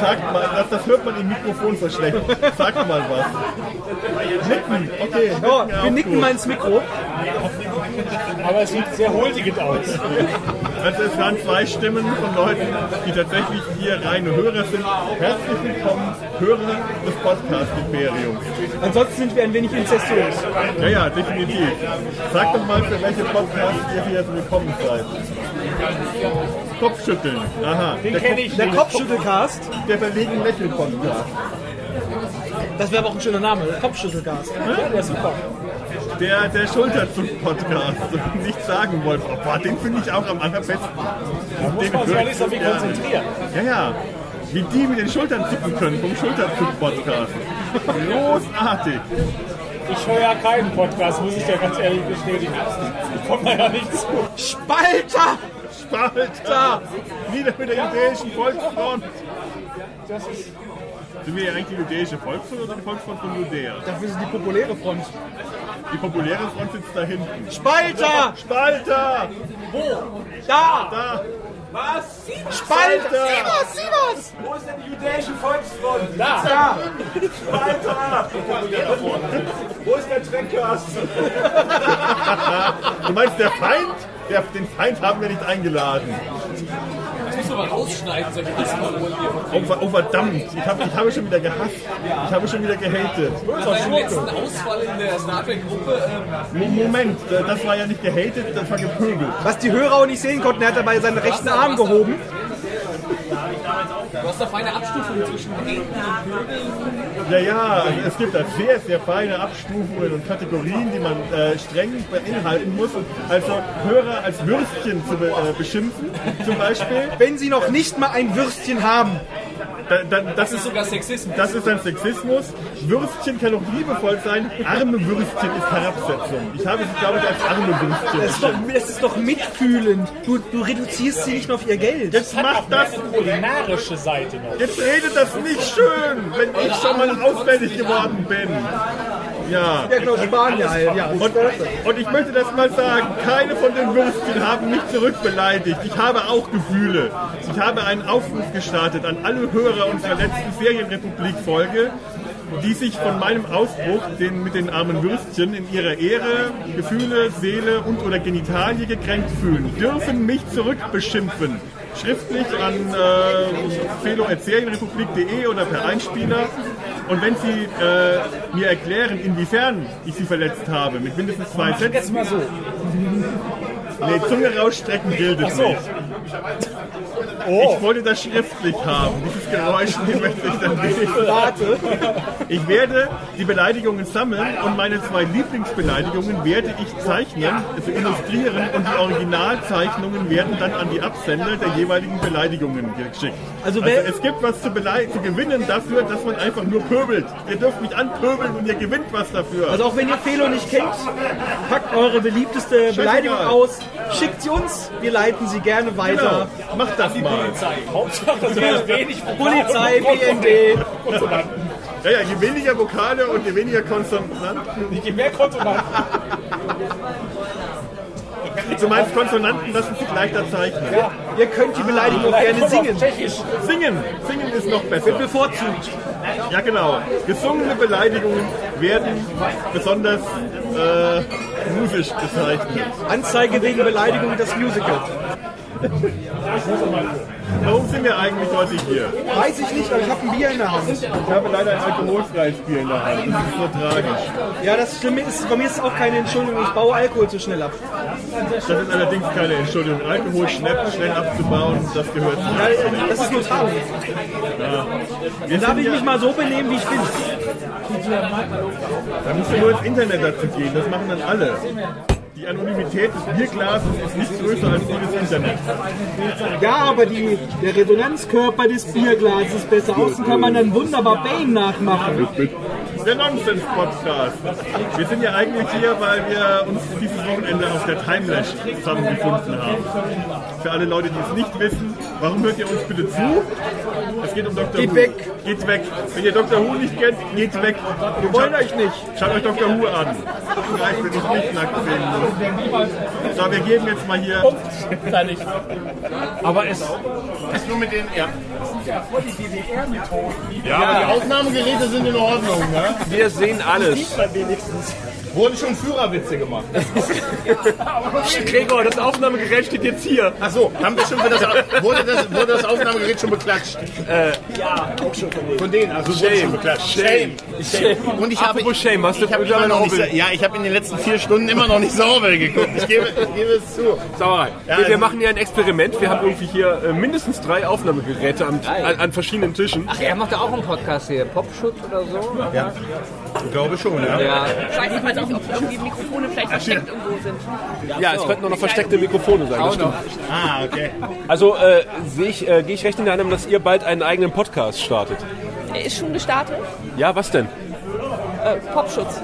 Sagt mal, das, das hört man im Mikrofon so schlecht. Sagt mal was. Nicken, okay. Ja, nicken wir nicken gut. mal ins Mikro. Aber es sieht sehr huldigend aus. Also es waren zwei Stimmen von Leuten, die tatsächlich hier reine Hörer sind. Herzlich willkommen, Hörer des Podcast Imperiums. Ansonsten sind wir ein wenig incestuös. Ja, ja, definitiv. Sag doch mal, für welche Podcasts ihr hier willkommen seid. Kopfschütteln. Aha. Den Der kenne ich Der. Kopfschüttelcast. Der verlegen Lächeln-Podcast. Das wäre aber auch ein schöner Name. Der Kopfschüttelcast. Ja, super. Der, der Schulterzug-Podcast. Nichts sagen wollte. Oh, boah, den finde ich auch am allerbesten. Da muss man sich auch nicht so viel konzentrieren. Ja, ja. Wie die mit den Schultern zucken können vom Schulterzug-Podcast. Großartig. Ich höre ja keinen Podcast, muss ich dir ganz ehrlich bestätigen. Ich komme da ja nicht zu. Spalter! Spalter! Wieder mit der jüdischen Volksfront. Das ist Sind wir ja eigentlich die jüdische Volksfront oder die Volksfront von Judäa? Dafür ist die populäre Front. Die populäre Front sitzt da hinten. Spalter! Spalter! Wo? Da! Da! Was? Spalter! Spalter! Sievers, Sievers! Wo ist denn die jüdische Volksfront? Da! da. Spalter! Wo ist der Tränkeast? Du meinst der Feind? Der, den Feind haben wir nicht eingeladen. Musst du mal rausschneiden, solche Hassparolen hier. Oh, oh verdammt, ich, hab, ich habe schon wieder gehasst. Ich habe schon wieder gehatet. Nach deinem letzten Ausfall in der Star Trek-Gruppe, ähm, Mo- Moment, das war ja nicht gehatet, das war gepöbelt. Was die Hörer auch nicht sehen konnten, er hat dabei seinen rechten Arm gehoben. Du hast da feine Abstufungen zwischen Haten und Pöbeln. Ja, ja, es gibt da sehr, sehr feine Abstufungen und Kategorien, die man äh, streng beinhalten muss. Also Hörer als Würstchen zu be äh, beschimpfen, zum Beispiel. Wenn sie noch nicht mal ein Würstchen haben. Da, da, das, Das ist sogar Sexismus. Das ist ein Sexismus. Würstchen kann auch liebevoll sein. Arme Würstchen ist Herabsetzung. Ich habe sie, glaube ich, als arme Würstchen Das ist doch, das ist doch mitfühlend. Du, du reduzierst sie nicht nur auf ihr Geld. Jetzt macht das kulinarische Seite noch. Jetzt redet das nicht schön, wenn ich schon mal auswendig geworden bin. Ja. Ja, genau, Spanier halt. Ja, Und, und ich möchte das mal sagen, keine von den Würstchen haben mich zurückbeleidigt. Ich habe auch Gefühle. Ich habe einen Aufruf gestartet an alle Hörer unserer letzten Serienrepublik-Folge, die sich von meinem Ausbruch den, mit den armen Würstchen in ihrer Ehre, Gefühle, Seele und oder Genitalie gekränkt fühlen, dürfen mich zurückbeschimpfen. Schriftlich an äh, oder per Einspieler. Und wenn Sie äh, mir erklären, inwiefern ich Sie verletzt habe, mit mindestens zwei Jetzt Sätzen. mal so. Nee, Zunge rausstrecken gilt es so. nicht. Ich wollte das schriftlich haben. Dieses Geräusch, den möchte ich dann nicht. Warte. Ich werde die Beleidigungen sammeln und meine zwei Lieblingsbeleidigungen werde ich zeichnen, also illustrieren und die Originalzeichnungen werden dann an die Absender der jeweiligen Beleidigungen geschickt. Also Also, es gibt was zu, zu gewinnen dafür, dass man einfach nur pöbelt. Ihr dürft mich anpöbeln und ihr gewinnt was dafür. Also auch wenn ihr Felo nicht kennt, packt eure beliebteste Beleidigung aus, schickt sie uns, wir leiten sie gerne weiter. Genau, macht das mal. Hauptsache, es wenig Polizei, BND. Ja, ja, je weniger Vokale und je weniger Konsonanten. Je mehr Konsonanten. Du meinst Konsonanten lassen sich leichter zeichnen. Ja, ihr könnt die Beleidigung auch gerne singen. Singen. Singen ist noch besser. Wird bevorzugt. Ja, genau. Gesungene Beleidigungen werden besonders äh, musisch bezeichnet. Anzeige wegen Beleidigung das Musical. Warum sind wir eigentlich heute hier? Weiß ich nicht, aber ich habe ein Bier in der Hand. Ich habe leider ein alkoholfreies Bier in der Hand. Das ist so tragisch. Ja, das Schlimme ist, bei mir ist es auch keine Entschuldigung, ich baue Alkohol zu schnell ab. Das ist allerdings keine Entschuldigung. Alkohol schnell, schnell abzubauen, das gehört zu. Ja, das ist nur Tarnung. Ja. Darf ich mich mal so benehmen, wie ich bin. Da musst du nur ins Internet dazu gehen. Das machen dann alle. Die Anonymität des Bierglases ist nicht größer als die des Internets. Ja, aber die, der Resonanzkörper des Bierglases ist besser. Außen kann man dann wunderbar Bane nachmachen. Der Nonsens-Podcast. Wir sind ja eigentlich hier, weil wir uns dieses Wochenende auf der Timelash zusammengefunden haben. Für alle Leute, die es nicht wissen, warum hört ihr uns bitte zu? Es geht um Dr. Geht Who. weg. Geht weg. Wenn ihr Dr. Who nicht kennt, geht weg. Wir wollen euch nicht. Schaut euch Dr. Who an. Vielleicht, wenn ich nicht nackt sehen muss. So, wir geben jetzt mal hier. Aber es, Das nur mit den, ja. Ja, aber die Aufnahmegeräte sind in Ordnung, ne? wir sehen alles. Wurden schon Führerwitze gemacht. Gregor, das Aufnahmegerät steht jetzt hier. Ach so, haben wir schon für das, wurde das, wurde das Aufnahmegerät schon beklatscht? Ja, auch schon von denen. Von denen, also wurde Shame. schon beklatscht. Shame. Shame. Und ich habe, Apropos Shame, hast du ich habe noch nicht, ja, ich habe in den letzten vier Stunden immer noch nicht Sauerwelle geguckt. Ich gebe, ich gebe es zu. Sauerei. Ja, wir, wir also- machen hier ein Experiment. Wir haben irgendwie hier äh, mindestens drei Aufnahmegeräte am, an, an verschiedenen Tischen. Ach, er macht ja auch einen Podcast hier. Popschutz oder so? Ja, ich glaube schon, ja. Ja. Ich weiß nicht, ob irgendwie Mikrofone vielleicht versteckt irgendwo sind. Ja, es könnten auch noch versteckte Mikrofone sein. Das stimmt. Ah, okay. Also äh, sehe ich, äh, gehe ich recht in der Annahme, dass ihr bald einen eigenen Podcast startet. Er ist schon gestartet. Ja, was denn? Äh, Popschutz.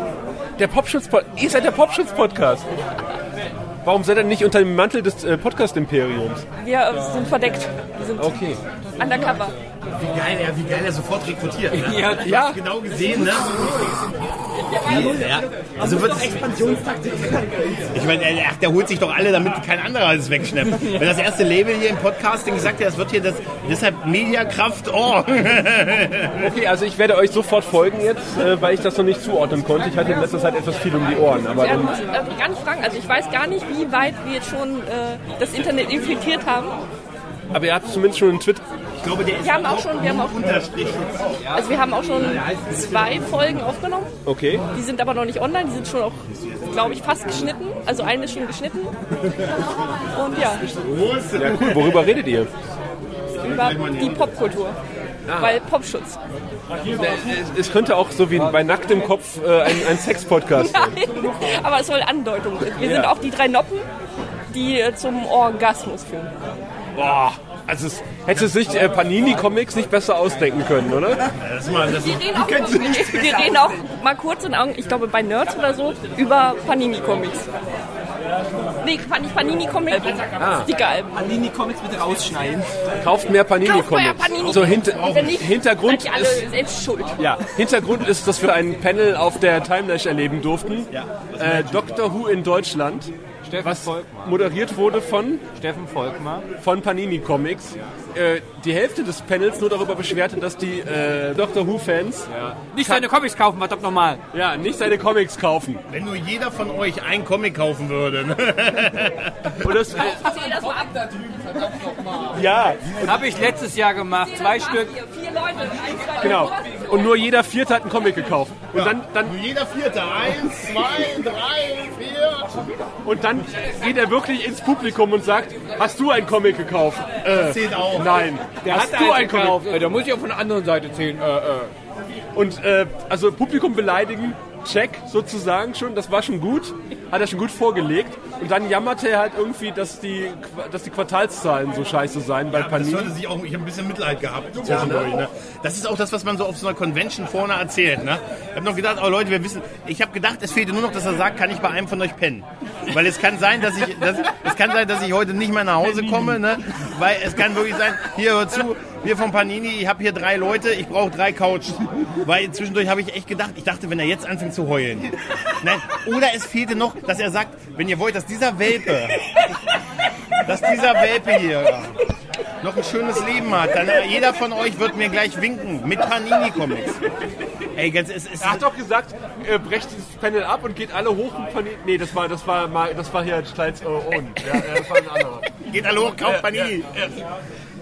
Der Popschutz Ihr seid der Popschutz Podcast. Warum seid ihr nicht unter dem Mantel des äh, Podcast Imperiums? Wir äh, sind verdeckt. Wir sind Okay. undercover. Wie geil, er, wie geil er sofort rekrutiert. Ne? Ja, ja. genau gesehen, ne? Ja. Also wird Expansionstaktik. Ich meine, er- ach, der holt sich doch alle, damit kein anderer es wegschnappt. Wenn das erste Label hier im Podcasting gesagt hat, es wird hier das, deshalb Mediakraft, oh. Okay, also ich werde euch sofort folgen jetzt, äh, weil ich das noch nicht zuordnen konnte. Ich hatte in letzter Zeit etwas viel um die Ohren. Aber Ja, muss äh, gar nicht fragen. Also ich weiß gar nicht, wie weit wir jetzt schon äh, das Internet infiltriert haben. aber ihr habt zumindest schon einen Tweet. Ich glaube, der ist Wir haben auch schon, wir haben auch, also wir haben auch schon zwei Folgen aufgenommen. Okay. Die sind aber noch nicht online. Die sind schon auch, glaube ich, fast geschnitten. Also eine ist schon geschnitten. Und ja, Ja, cool. Worüber redet ihr? über die Popkultur. Weil Popschutz. Es, es könnte auch so wie bei nacktem Kopf äh, ein, ein Sex-Podcast sein. Aber es soll Andeutung. Wir sind Ja. auch die drei Noppen, die äh, zum Orgasmus führen. Boah, also es hätte sich äh, Panini Comics nicht besser ausdenken können, oder? Das mal, das Wir reden auch, wir, wir reden auch mal kurz in Augen, ich glaube bei Nerds oder so, über Panini-Comics. Nee, Pan- nicht Panini-Comics, Ah. Sticker-Alben. Panini-Comics bitte rausschneiden. Kauft mehr Panini Kauft euer Comics. Panini. So hinter, nicht, Hintergrund seid ihr alle ist selbst schuld. Ja, Hintergrund ist, dass wir ein Panel auf der Timelash erleben durften. Äh, Doctor Who in Deutschland. Was Volkmar. moderiert wurde von, Steffen Volkmar. von Panini Comics. Äh, die Hälfte des Panels nur darüber beschwerte, dass die äh, Doctor Who-Fans Nicht seine Comics kaufen, verdammt nochmal. ja, nicht seine Comics kaufen. wenn nur jeder von euch einen Comic kaufen würde. Ne? Und das, das mal ab. ja, Habe ich letztes Jahr gemacht. Zwei Stück. Vier Leute, eins, zwei, Genau. Und nur jeder Vierte hat einen Comic gekauft. Und dann, dann Nur jeder Vierte. Eins, zwei, drei, vier. Und dann geht er wirklich ins Publikum und sagt, hast du einen Comic gekauft? Äh, zählt auch. Nein. Der hast hat du einen Comic gekauft. Äh, Da muss ich auch von der anderen Seite zählen. Äh, äh. Und äh, also Publikum beleidigen, check sozusagen schon, das war schon gut, hat er schon gut vorgelegt. Und dann jammerte er halt irgendwie, dass die, dass die Quartalszahlen so scheiße seien bei Das Panini. hörte sich auch, ich habe ein bisschen Mitleid gehabt zwischendurch. Ne? Das ist auch das, was man so auf so einer Convention vorne erzählt. Ne? Ich habe noch gedacht, oh Leute, wir wissen, ich habe gedacht, es fehlte nur noch, dass er sagt, kann ich bei einem von euch pennen. Weil es kann sein, dass ich, dass, es kann sein, dass ich heute nicht mehr nach Hause komme, ne? weil es kann wirklich sein, hier hör zu, wir von Panini, ich habe hier drei Leute, ich brauche drei Couches. Weil zwischendurch habe ich echt gedacht, ich dachte, wenn er jetzt anfängt zu heulen. Nein, oder es fehlte noch, dass er sagt, wenn ihr wollt, dass dieser Welpe, dass dieser Welpe hier noch ein schönes Leben hat, dann äh, jeder von euch wird mir gleich winken mit Panini-Comics. Ey, ganz, es ist, Er hat doch gesagt, äh, brecht dieses Panel ab und geht alle hoch und Panini. Nee, das war, das war mal, das war hier Steins äh, Own. Ja, ja, das war ein anderer. geht alle hoch, kauft Panini.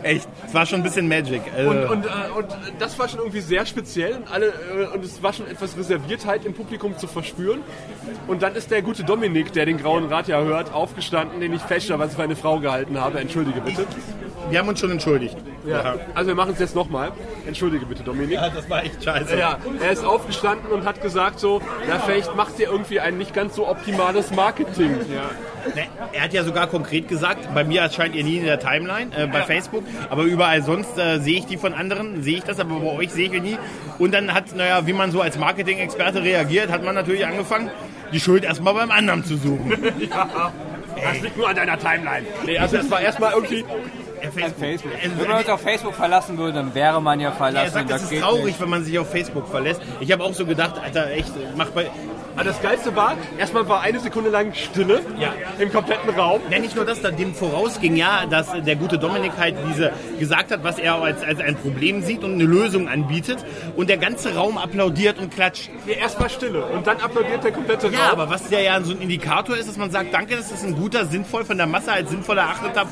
Echt, es war schon ein bisschen Magic. Also, Und, und, äh, und das war schon irgendwie sehr speziell und, alle, äh, und es war schon etwas Reserviertheit im Publikum zu verspüren. Und dann ist der gute Dominik, der den Grauen Rat ja hört, aufgestanden, den ich fälschlicherweise für eine Frau gehalten habe. Entschuldige bitte. Wir haben uns schon entschuldigt. Ja. Also wir machen es jetzt nochmal. Entschuldige bitte, Dominik. Ja, das war echt scheiße. Ja, er ist aufgestanden und hat gesagt so, ja, vielleicht macht ihr irgendwie ein nicht ganz so optimales Marketing. Ne, er hat ja sogar konkret gesagt, bei mir erscheint ihr nie in der Timeline, äh, bei Facebook, aber überall sonst äh, sehe ich die von anderen, sehe ich das, aber bei euch sehe ich ihn nie. Und dann hat, naja, wie man so als Marketing-Experte reagiert, hat man natürlich angefangen, die Schuld erstmal beim anderen zu suchen. ja, das liegt nur an deiner Timeline. Nee, also es war erstmal irgendwie... Facebook. Wenn man uns auf Facebook verlassen würde, dann wäre man ja verlassen. Er sagt, Das es ist traurig, nicht. wenn man sich auf Facebook verlässt. Ich habe auch so gedacht, Alter, echt, mach bei... Aber das Geilste war, erstmal war eine Sekunde lang Stille Ja. im kompletten Raum. Ja, nicht nur das, da dem vorausging ja, dass der gute Dominik halt diese gesagt hat, was er als, als ein Problem sieht und eine Lösung anbietet. Und der ganze Raum applaudiert und klatscht. Nee, erst war Stille und dann applaudiert der komplette Raum. Ja, aber was der ja so ein Indikator ist, dass man sagt, danke, das ist ein guter, sinnvoll von der Masse als sinnvoll erachteter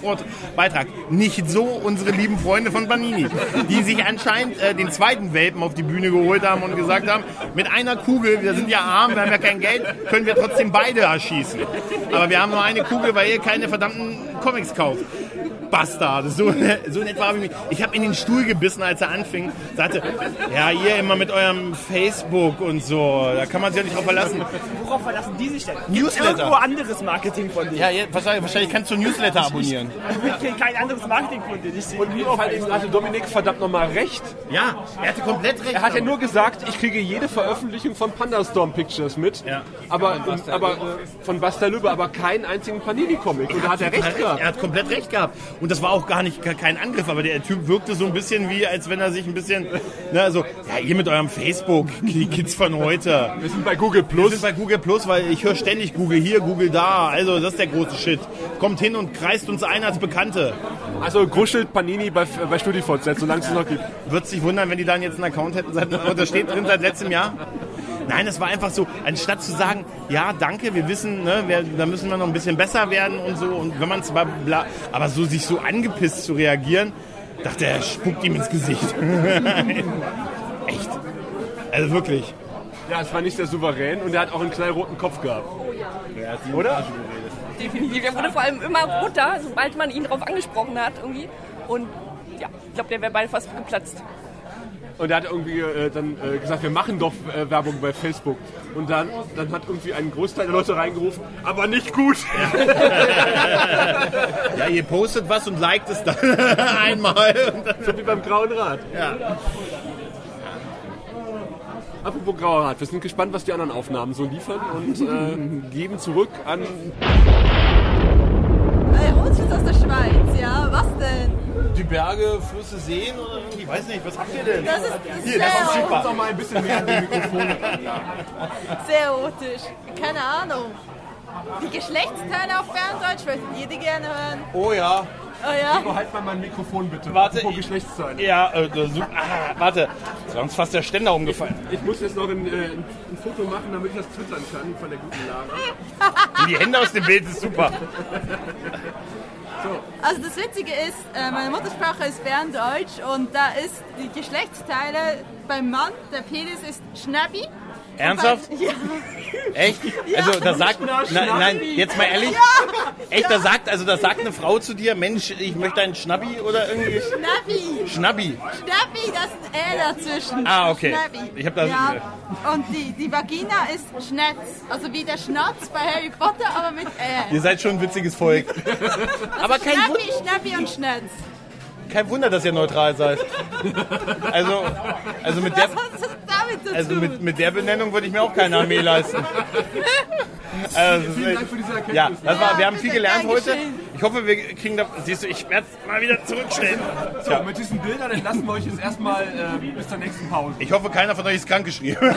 Beitrag. Nicht so unsere lieben Freunde von Banini, die sich anscheinend äh, den zweiten Welpen auf die Bühne geholt haben und gesagt haben, mit einer Kugel, wir sind ja arm, wir haben ja kein Geld, können wir trotzdem beide erschießen. Aber wir haben nur eine Kugel, weil ihr keine verdammten Comics kauft. Bastard. So, so in etwa habe ich mich. Ich habe in den Stuhl gebissen, als er anfing. Sagte, ja, ihr immer mit eurem Facebook und so. Da kann man sich ja nicht drauf verlassen. Worauf verlassen die sich denn? Newsletter. Gibt's irgendwo anderes Marketing von dir? Ja, ja wahrscheinlich, wahrscheinlich kannst du Newsletter abonnieren. Ich kenne kein anderes Marketing von dir. Ich Und auf vor allem hatte Dominik verdammt nochmal recht. Ja, er hatte komplett recht. Er hat ja nur gesagt, ich kriege jede Veröffentlichung von Pandastorm Pictures mit. Ja. Aber, aber von Basta Lübbe, aber keinen einzigen Panini-Comic. Und da hat er recht gehabt. Er hat komplett recht gehabt. Und das war auch gar nicht kein Angriff, aber der Typ wirkte so ein bisschen wie, als wenn er sich ein bisschen, ne, so, ja, ihr mit eurem Facebook, die Kids von heute. Wir sind bei Google Wir Plus. sind bei Google Plus, weil ich höre ständig Google hier, Google da. Also das ist der große Shit. Kommt hin und kreist uns ein als Bekannte. Also gruschelt Panini bei, bei StudiVZ, solange es noch gibt. Wird sich wundern, wenn die dann jetzt einen Account hätten, seit, oder steht drin seit letztem Jahr. Nein, es war einfach so, anstatt zu sagen, ja, danke, wir wissen, ne, wir, da müssen wir noch ein bisschen besser werden und so. Und wenn man es bla, aber so sich so angepisst zu reagieren, dachte er, spuckt ihm ins Gesicht. Echt. Also wirklich. Ja, es war nicht sehr souverän und er hat auch einen knallroten Kopf gehabt. Oder? Definitiv. Er wurde vor allem immer roter, sobald man ihn darauf angesprochen hat irgendwie. Und ja, ich glaube, der wäre beide fast geplatzt. Und er hat irgendwie äh, dann äh, gesagt, wir machen doch äh, Werbung bei Facebook. Und dann, dann hat irgendwie ein Großteil der Leute reingerufen, aber nicht gut. Ja, ihr postet was und liked es dann einmal. Dann, so wie beim Grauen Rad. ja. Apropos Grauer Rad, wir sind gespannt, was die anderen Aufnahmen so liefern und äh, geben zurück an Schweiz, ja. Was denn? Die Berge, Flüsse, Seen oder irgendwie, ich weiß nicht, was habt ihr denn? Das ist Hier, das ist sehr, super. noch mal ein bisschen mehr an die Mikrofone. sehr erotisch. Keine Ahnung. Die Geschlechtsteile auf Berndeutsch möchten jede gerne hören. Oh ja. Oh ja. Behalt mal mein Mikrofon bitte. Warte, Apropos ich- Geschlechtszahlen. Ja, äh, das- ah, warte. Ist uns fast der Ständer umgefallen. Ich muss jetzt noch ein, äh, ein Foto machen, damit ich das twittern kann von der guten Lage. Die Hände aus dem Bild ist super. Also das Witzige ist, äh, meine Muttersprache ist Berndeutsch und da ist die Geschlechtsteile beim Mann, der Penis ist Schnabbi. Ernsthaft? Bei, ja. Echt? Also da sagt, Na, nein, jetzt mal ehrlich, echt, da sagt, also da sagt eine Frau zu dir, Mensch, ich möchte einen Schnabbi oder irgendwie Schnabbi. Schnabbi. Schnabbi, das ist ein Ä dazwischen. Ah, okay. Schnabbi. Ich hab das- Ja. Und die, die Vagina ist Schnetz. Also wie der Schnatz bei Harry Potter, aber mit Ä. Ihr seid schon ein witziges Volk. Aber kein, Schnabbi, Wun Schnabbi und Schnetz. kein Wunder, dass ihr neutral seid. Also, also mit der, Was hat das damit zu also tun? mit, mit der Benennung würde ich mir auch keine Armee leisten. Also, Vielen Dank für diese Erkenntnis. Ja, das war, wir haben viel gelernt heute. Ich hoffe, wir kriegen da. Siehst du, ich werde mal wieder zurückstellen. So, Ja. mit diesen Bildern entlassen wir euch jetzt erstmal äh, bis zur nächsten Pause. Ich hoffe, keiner von euch ist krankgeschrieben.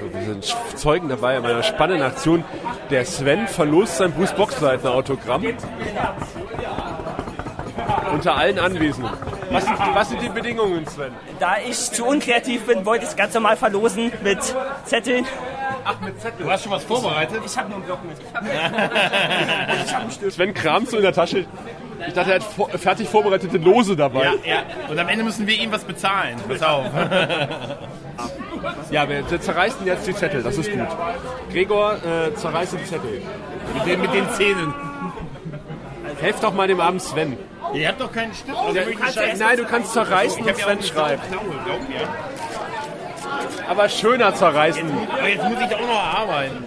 So, wir sind Zeugen dabei in einer spannenden Aktion. Der Sven verlost sein Bruce Boxleitner Autogramm. Unter allen Anwesenden. Was sind, was sind die Bedingungen, Sven? Da ich zu unkreativ bin, wollte ich es ganz normal verlosen mit Zetteln. Ach, mit Zetteln. Du hast schon was vorbereitet? Ich habe nur einen Block mit. Sven kramt so in der Tasche. Ich dachte, er hat vor, fertig vorbereitete Lose dabei. Ja, ja. Und am Ende müssen wir ihm was bezahlen. Pass auf. Ja, wir zerreißen jetzt die Zettel, das ist gut. Gregor, äh, zerreißt die Zettel. mit, den, mit den Zähnen. Helft doch mal dem armen Sven. Ihr habt doch keinen Stift. Ja, nein, du kannst zerreißen und Sven schreibt. Aber schöner zerreißen. Aber jetzt muss ich auch noch arbeiten.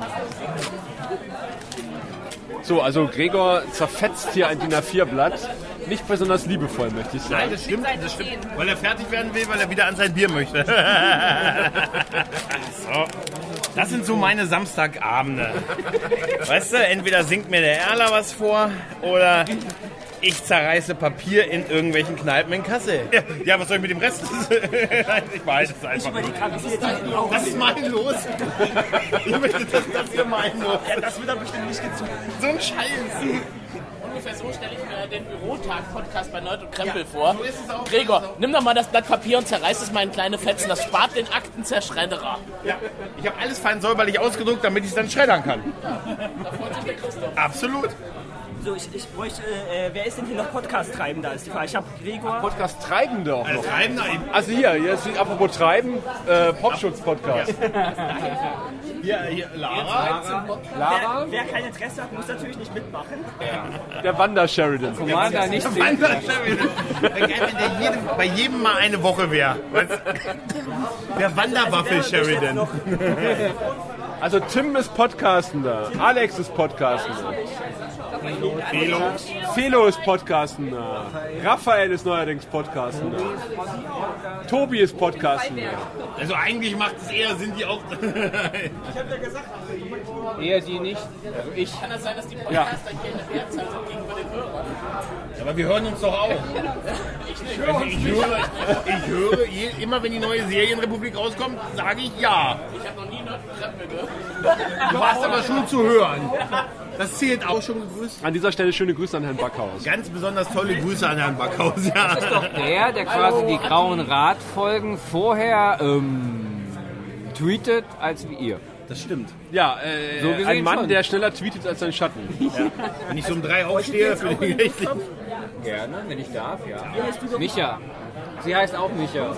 So, also Gregor zerfetzt hier ein DIN A4-Blatt. Nicht besonders liebevoll, möchte ich Nein, sagen. das stimmt, das stimmt. Weil er fertig werden will, weil er wieder an sein Bier möchte. so. Das sind so meine Samstagabende. Weißt du, entweder singt mir der Erler was vor oder ich zerreiße Papier in irgendwelchen Kneipen in Kassel. Ja, was soll ich mit dem Rest? ich weiß es einfach. Was ist mein Los? Ich möchte, dass das hier mein Los. Ja, das wird er bestimmt nicht gezogen. So ein Scheiß. Ungefähr so stelle ich mir den Bürotag-Podcast bei Nerd und Krempel vor. so ist es auch. Gregor, nimm doch mal das Blatt Papier und zerreiß es mal in kleine Fetzen. Das spart den Aktenzerschredderer. Ja, ich habe alles fein säuberlich ausgedruckt, damit ich es dann schreddern kann. Absolut. So, ich, ich bräuchte, äh, wer ist denn hier noch Podcast-Treibender, ist die Frage. Ich habe Gregor. Podcast Treibende auch noch. Treibender Also hier, hier ist apropos Treiben, äh, Popschutz-Podcast. Hier, hier, Lara. Wer, wer kein Interesse hat, muss natürlich nicht mitmachen. Der Wander Sheridan. Commander nicht sehen. Wander Sheridan. Wäre geil, wenn der jedem, bei jedem mal eine Woche wäre. Weißt du? Der Wanderwaffel Sheridan. Also Tim ist Podcastender, Alex ist Podcastender, Felo. Felo ist Podcastender, Raphael ist neuerdings Podcastender, Tobi ist Podcastender. Also eigentlich macht es eher Sinn, die auch. Eher die nicht. Also ich. Kann das sein, dass die Ja. Podcaster hier in der Wehrzeit sind gegenüber den Hörern? Aber wir hören uns doch auch. Also ich höre, ich höre je, immer, wenn die neue Serienrepublik rauskommt, sage ich ja. Ich habe noch nie Krempel gehört. Du warst aber schon zu hören. Das zählt auch schon gegrüßt. An dieser Stelle schöne Grüße an Herrn Backhaus. Ganz besonders tolle Grüße an Herrn Backhaus. Ja. Der, der quasi die grauen Radfolgen vorher ähm, tweetet als wie ihr. Das stimmt. Ja, äh, So ein Mann, schon. der schneller tweetet als sein Schatten. Wenn ich so um drei aufstehe für den rechtlichen. Gerne, wenn ich darf, ja. Micha. Sie heißt auch Micha.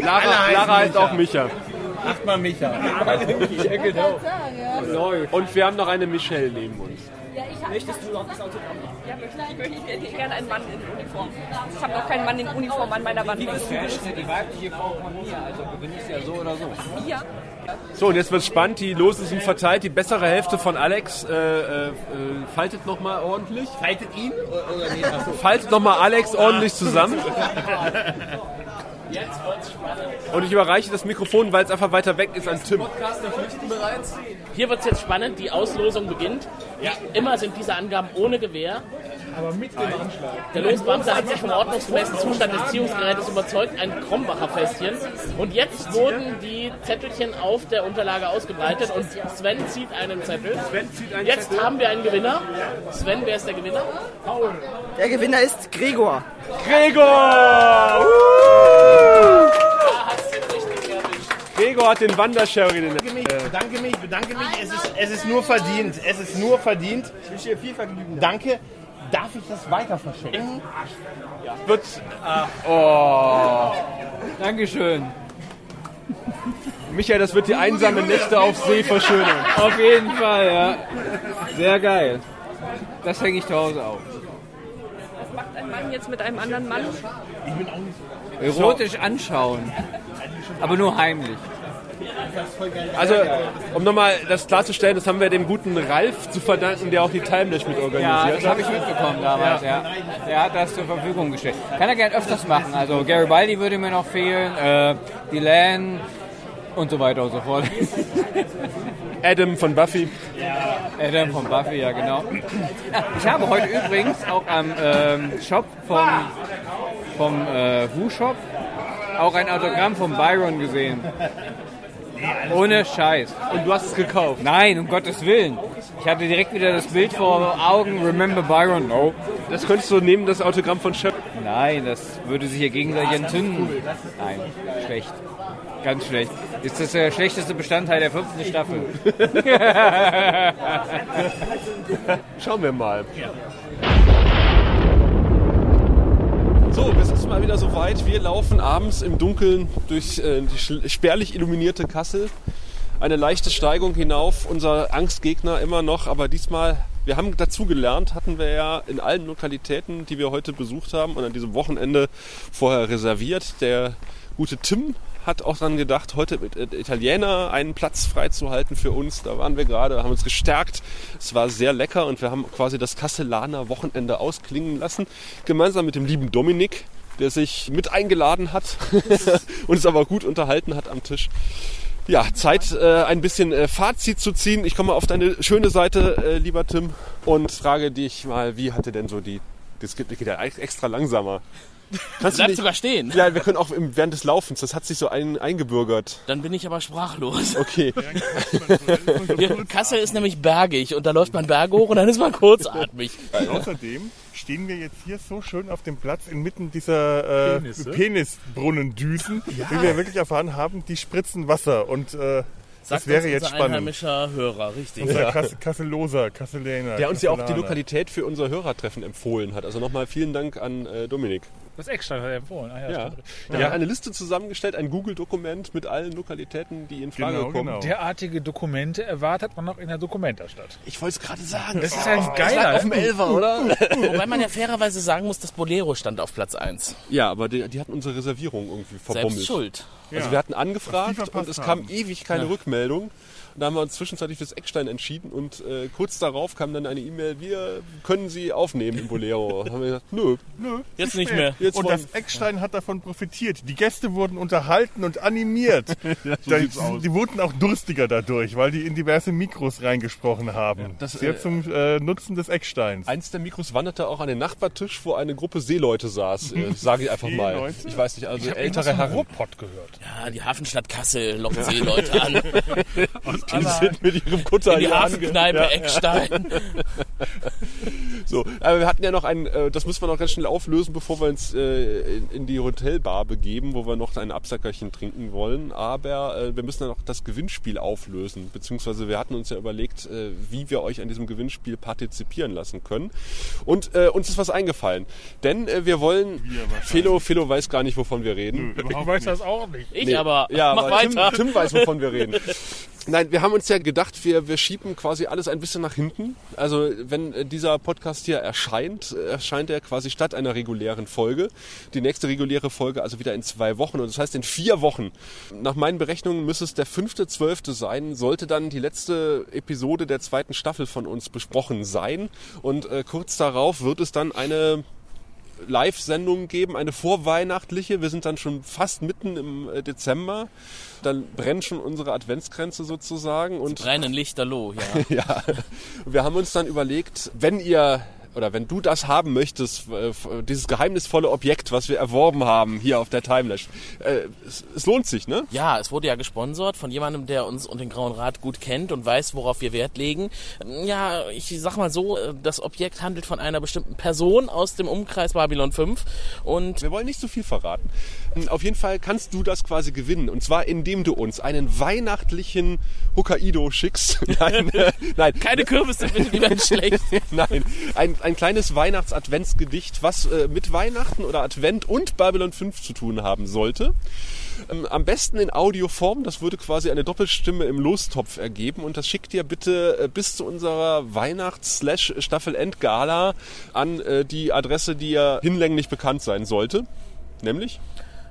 Lara, Lara heißt Micha. auch Micha. Achtmal Micha. ja, genau. Und wir haben noch eine Michelle neben uns. Möchtest du noch das Autogramm? Ja, wirklich. Ich möchte ich hätte gerne einen Mann in Uniform. Ich habe noch keinen Mann in Uniform an meiner Wand. Die weibliche Frau von mir, also gewinne ich ja so oder so. Ja. So, und jetzt wird spannend. Die Lose sind verteilt. Die bessere Hälfte von Alex äh, äh, äh, faltet nochmal ordentlich. Faltet ihn? Oder oder nee. Faltet nochmal Alex ordentlich zusammen. Und ich überreiche das Mikrofon, weil es einfach weiter weg ist, an Tim. Hier wird es jetzt spannend. Die Auslosung beginnt. Ja. Immer sind diese Angaben ohne Gewehr. Aber mit dem Anschlag. Der Losbeamte hat sich vom ordnungsgemäßen Zustand des Ziehungsgerätes überzeugt, ein Krombacher Fässchen. Und jetzt wurden die Zettelchen auf der Unterlage ausgebreitet und Sven zieht einen Zettel. Sven zieht einen Jetzt haben wir einen Gewinner. Sven, wer ist der Gewinner? Der Gewinner ist Gregor. Gregor! Da Uh! den. Gregor hat den Wandersheridan. Äh, bedanke mich, bedanke mich. Es ist, es ist nur verdient. Es ist nur verdient. Ich wünsche dir viel Vergnügen. Danke. Darf ich das weiter verschenken? Wird, Oh. Dankeschön. Michael, das wird die einsamen Nächte auf See verschönern. Auf jeden Fall, ja. Sehr geil. Das hänge ich zu Hause auf. Was macht ein Mann jetzt mit einem anderen Mann? Erotisch anschauen. Aber nur heimlich. Also, um nochmal das klarzustellen, das haben wir dem guten Ralf zu verdanken, der auch die Timelash mit Ja, organisiert das habe ich mitbekommen damals, ja. Der hat das zur Verfügung gestellt. Kann er gern öfters machen. Also Garibaldi würde mir noch fehlen, äh, Dylan und so weiter und so fort. Adam von Buffy. Adam von Buffy, ja genau. Ich habe heute übrigens auch am ähm, Shop vom, vom äh, Who-Shop auch ein Autogramm von Byron gesehen. Ohne Scheiß. Und du hast es gekauft? Nein, um Gottes Willen. Ich hatte direkt wieder das Bild vor Augen. Remember Byron? No. Das könntest du neben das Autogramm von Shep. Nein, das würde sich hier gegenseitig entzünden. Nein, schlecht. Ganz schlecht. Ist das der schlechteste Bestandteil der fünften Staffel? Schauen wir mal. So, es ist mal wieder soweit. Wir laufen abends im Dunkeln durch äh, die spärlich illuminierte Kassel. Eine leichte Steigung hinauf. Unser Angstgegner immer noch, aber diesmal, wir haben dazugelernt, hatten wir ja in allen Lokalitäten, die wir heute besucht haben und an diesem Wochenende vorher reserviert. Der gute Tim hat auch daran gedacht, heute mit äh, Italiener einen Platz freizuhalten für uns. Da waren wir gerade, haben uns gestärkt. Es war sehr lecker und wir haben quasi das Kastellaner Wochenende ausklingen lassen. Gemeinsam mit dem lieben Dominik, der sich mit eingeladen hat und es aber gut unterhalten hat am Tisch. Ja, Zeit, äh, ein bisschen äh, Fazit zu ziehen. Ich komme auf deine schöne Seite, äh, lieber Tim, und frage dich mal, wie hatte denn so die. Das geht, geht ja extra langsamer. Kannst Bleib sogar stehen. Ja, wir können auch im, während des Laufens, das hat sich so ein, eingebürgert. Dann bin ich aber sprachlos. Okay. Kassel ist nämlich bergig und da läuft man Berge hoch und dann ist man kurzatmig. Außerdem stehen wir jetzt hier so schön auf dem Platz inmitten dieser äh, Penisse? Penisbrunnendüsen, wie wir wirklich erfahren haben, die spritzen Wasser und äh, das Sagt wäre uns jetzt unser spannend. einheimischer Hörer, richtig. Unser Kass Kasseloser, Kasseläner. Der uns ja auch die. Lokalität für unser Hörertreffen empfohlen hat. Also nochmal vielen Dank an äh, Dominik. Das Eckstein hat er empfohlen. Ah, ja, Ja. Der hat eine Liste zusammengestellt, ein Google-Dokument mit allen Lokalitäten, die in Frage Genau, kommen. genau. Derartige Dokumente erwartet man noch in der Dokumentastadt. Ich wollte es gerade sagen. Das ist ein lag geiler. auf dem Elfer, oder? Wobei man ja fairerweise sagen muss, das Bolero stand auf Platz 1. Ja, aber die, die hatten unsere Reservierung irgendwie verbummelt. Selbst schuld. Also Ja. wir hatten angefragt und es kam haben. ewig keine Rückmeldung. Und da haben wir uns zwischenzeitlich fürs Eckstein entschieden und äh, kurz darauf kam dann eine E-Mail, wir können Sie aufnehmen im Bolero. Da haben wir gesagt, nö. Nö, Jetzt nicht mehr. Jetzt und das Eckstein hat davon profitiert. Die Gäste wurden unterhalten und animiert. da, sieht's aus. Die wurden auch durstiger dadurch, weil die in diverse Mikros reingesprochen haben. das, Sehr äh, zum äh, Nutzen des Ecksteins. Eins der Mikros wanderte auch an den Nachbartisch, wo eine Gruppe Seeleute saß. Äh, sage ich einfach mal. Ich weiß nicht, also Ich ältere Herren. Ruhrpott gehört. Ja, die Hafenstadt Kassel lockt Seeleute an. Die sind mit ihrem Kutter In die Hafenkneipe Eckstein. So, aber wir hatten ja noch ein, äh, das müssen wir noch ganz schnell auflösen, bevor wir uns äh, in, in die Hotelbar begeben, wo wir noch ein Absackerchen trinken wollen. Aber äh, wir müssen ja noch das Gewinnspiel auflösen, beziehungsweise wir hatten uns ja überlegt, äh, wie wir euch an diesem Gewinnspiel partizipieren lassen können. Und äh, uns ist was eingefallen, denn äh, wir wollen, Philo, Philo weiß gar nicht, wovon wir reden. Ich weiß das auch nicht. Ich Nee, aber. ja, Mach aber Tim, weiter. Tim weiß, wovon wir reden. Nein, wir haben uns ja gedacht, wir, wir schieben quasi alles ein bisschen nach hinten. Also wenn äh, dieser Podcast hier erscheint, erscheint er quasi statt einer regulären Folge. Die nächste reguläre Folge also wieder in zwei Wochen. Und das heißt in vier Wochen. Nach meinen Berechnungen müsste es der fünfte, zwölfte sein, sollte dann die letzte Episode der zweiten Staffel von uns besprochen sein. Und äh, kurz darauf wird es dann eine Live-Sendung geben, eine vorweihnachtliche. Wir sind dann schon fast mitten im äh, Dezember. Dann brennt schon unsere Adventsgrenze sozusagen. Und Brennen Lichterloh, ja. ja, wir haben uns dann überlegt, wenn ihr oder wenn du das haben möchtest, äh, dieses geheimnisvolle Objekt, was wir erworben haben hier auf der Timelash, äh, es, lohnt sich, ne? Ja, es wurde ja gesponsert von jemandem, der uns und den Grauen Rat gut kennt und weiß, worauf wir Wert legen. Ja, ich sag mal so, äh, das Objekt handelt von einer bestimmten Person aus dem Umkreis Babylon 5 und wir wollen nicht zu so viel verraten. Auf jeden Fall kannst du das quasi gewinnen und zwar indem du uns einen weihnachtlichen Hokkaido schickst. nein, nein. Keine Kürbisse, bitte, die werden schlecht. nein, ein, ein kleines Weihnachts-Adventsgedicht, was äh, mit Weihnachten oder Advent und Babylon 5 zu tun haben sollte. Ähm, am besten in Audioform, das würde quasi eine Doppelstimme im Lostopf ergeben und das schickt dir bitte äh, bis zu unserer Weihnachts-Staffel-End-Gala an äh, die Adresse, die ja hinlänglich bekannt sein sollte. Nämlich?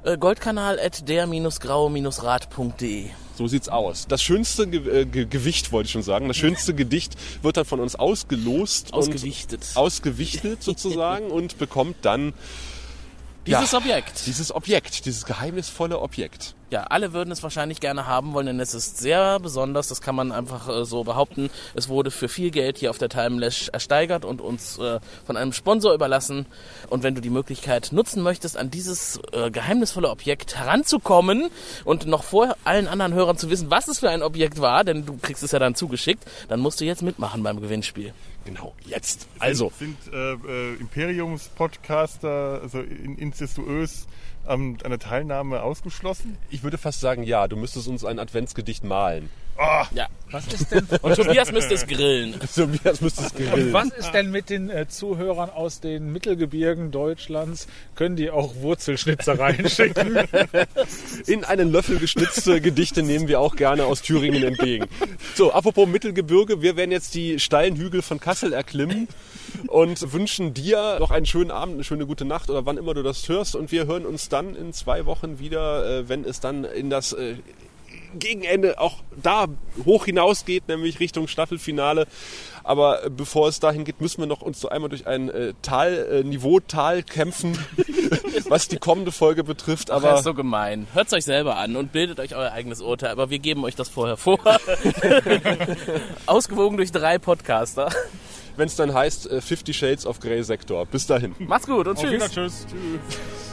Äh, Goldkanal at der-grau-rat.de so sieht's aus. Das schönste Ge äh, Ge Gewicht, wollte ich schon sagen, das schönste Gedicht wird dann von uns ausgelost. Ausgewichtet. ausgewichtet sozusagen und bekommt dann dieses ja, Objekt. Dieses Objekt, dieses geheimnisvolle Objekt. Ja, alle würden es wahrscheinlich gerne haben wollen, denn es ist sehr besonders. Das kann man einfach äh, so behaupten. Es wurde für viel Geld hier auf der Timelash ersteigert und uns äh, von einem Sponsor überlassen. Und wenn du die Möglichkeit nutzen möchtest, an dieses äh, geheimnisvolle Objekt heranzukommen und noch vor allen anderen Hörern zu wissen, was es für ein Objekt war, denn du kriegst es ja dann zugeschickt, dann musst du jetzt mitmachen beim Gewinnspiel. Genau, jetzt. Also. Sind, sind äh, äh, Imperiums-Podcaster, also in, incestuös, ähm, eine Teilnahme ausgeschlossen? Ich würde fast sagen, ja. Du müsstest uns ein Adventsgedicht malen. Oh. Ja. Was ist denn? Und Tobias müsste es grillen. Tobias müsste es grillen. Und was ist denn mit den äh, Zuhörern aus den Mittelgebirgen Deutschlands? Können die auch Wurzelschnitzereien schicken? In einen Löffel geschnitzte Gedichte nehmen wir auch gerne aus Thüringen entgegen. So, apropos Mittelgebirge, wir werden jetzt die steilen Hügel von Kassel erklimmen und wünschen dir noch einen schönen Abend, eine schöne gute Nacht oder wann immer du das hörst. Und wir hören uns dann in zwei Wochen wieder, äh, wenn es dann in das äh, Gegenende auch da hoch hinausgeht, nämlich Richtung Staffelfinale. Aber bevor es dahin geht, müssen wir noch uns so einmal durch ein äh, Tal, äh, Niveautal kämpfen, was die kommende Folge betrifft. Aber Ach, das ist so gemein. Hört es euch selber an und bildet euch euer eigenes Urteil. Aber wir geben euch das vorher vor. Ausgewogen durch drei Podcaster. Wenn es dann heißt äh, Fifty Shades of Grey Sektor. Bis dahin. Macht's gut und tschüss. tschüss. tschüss.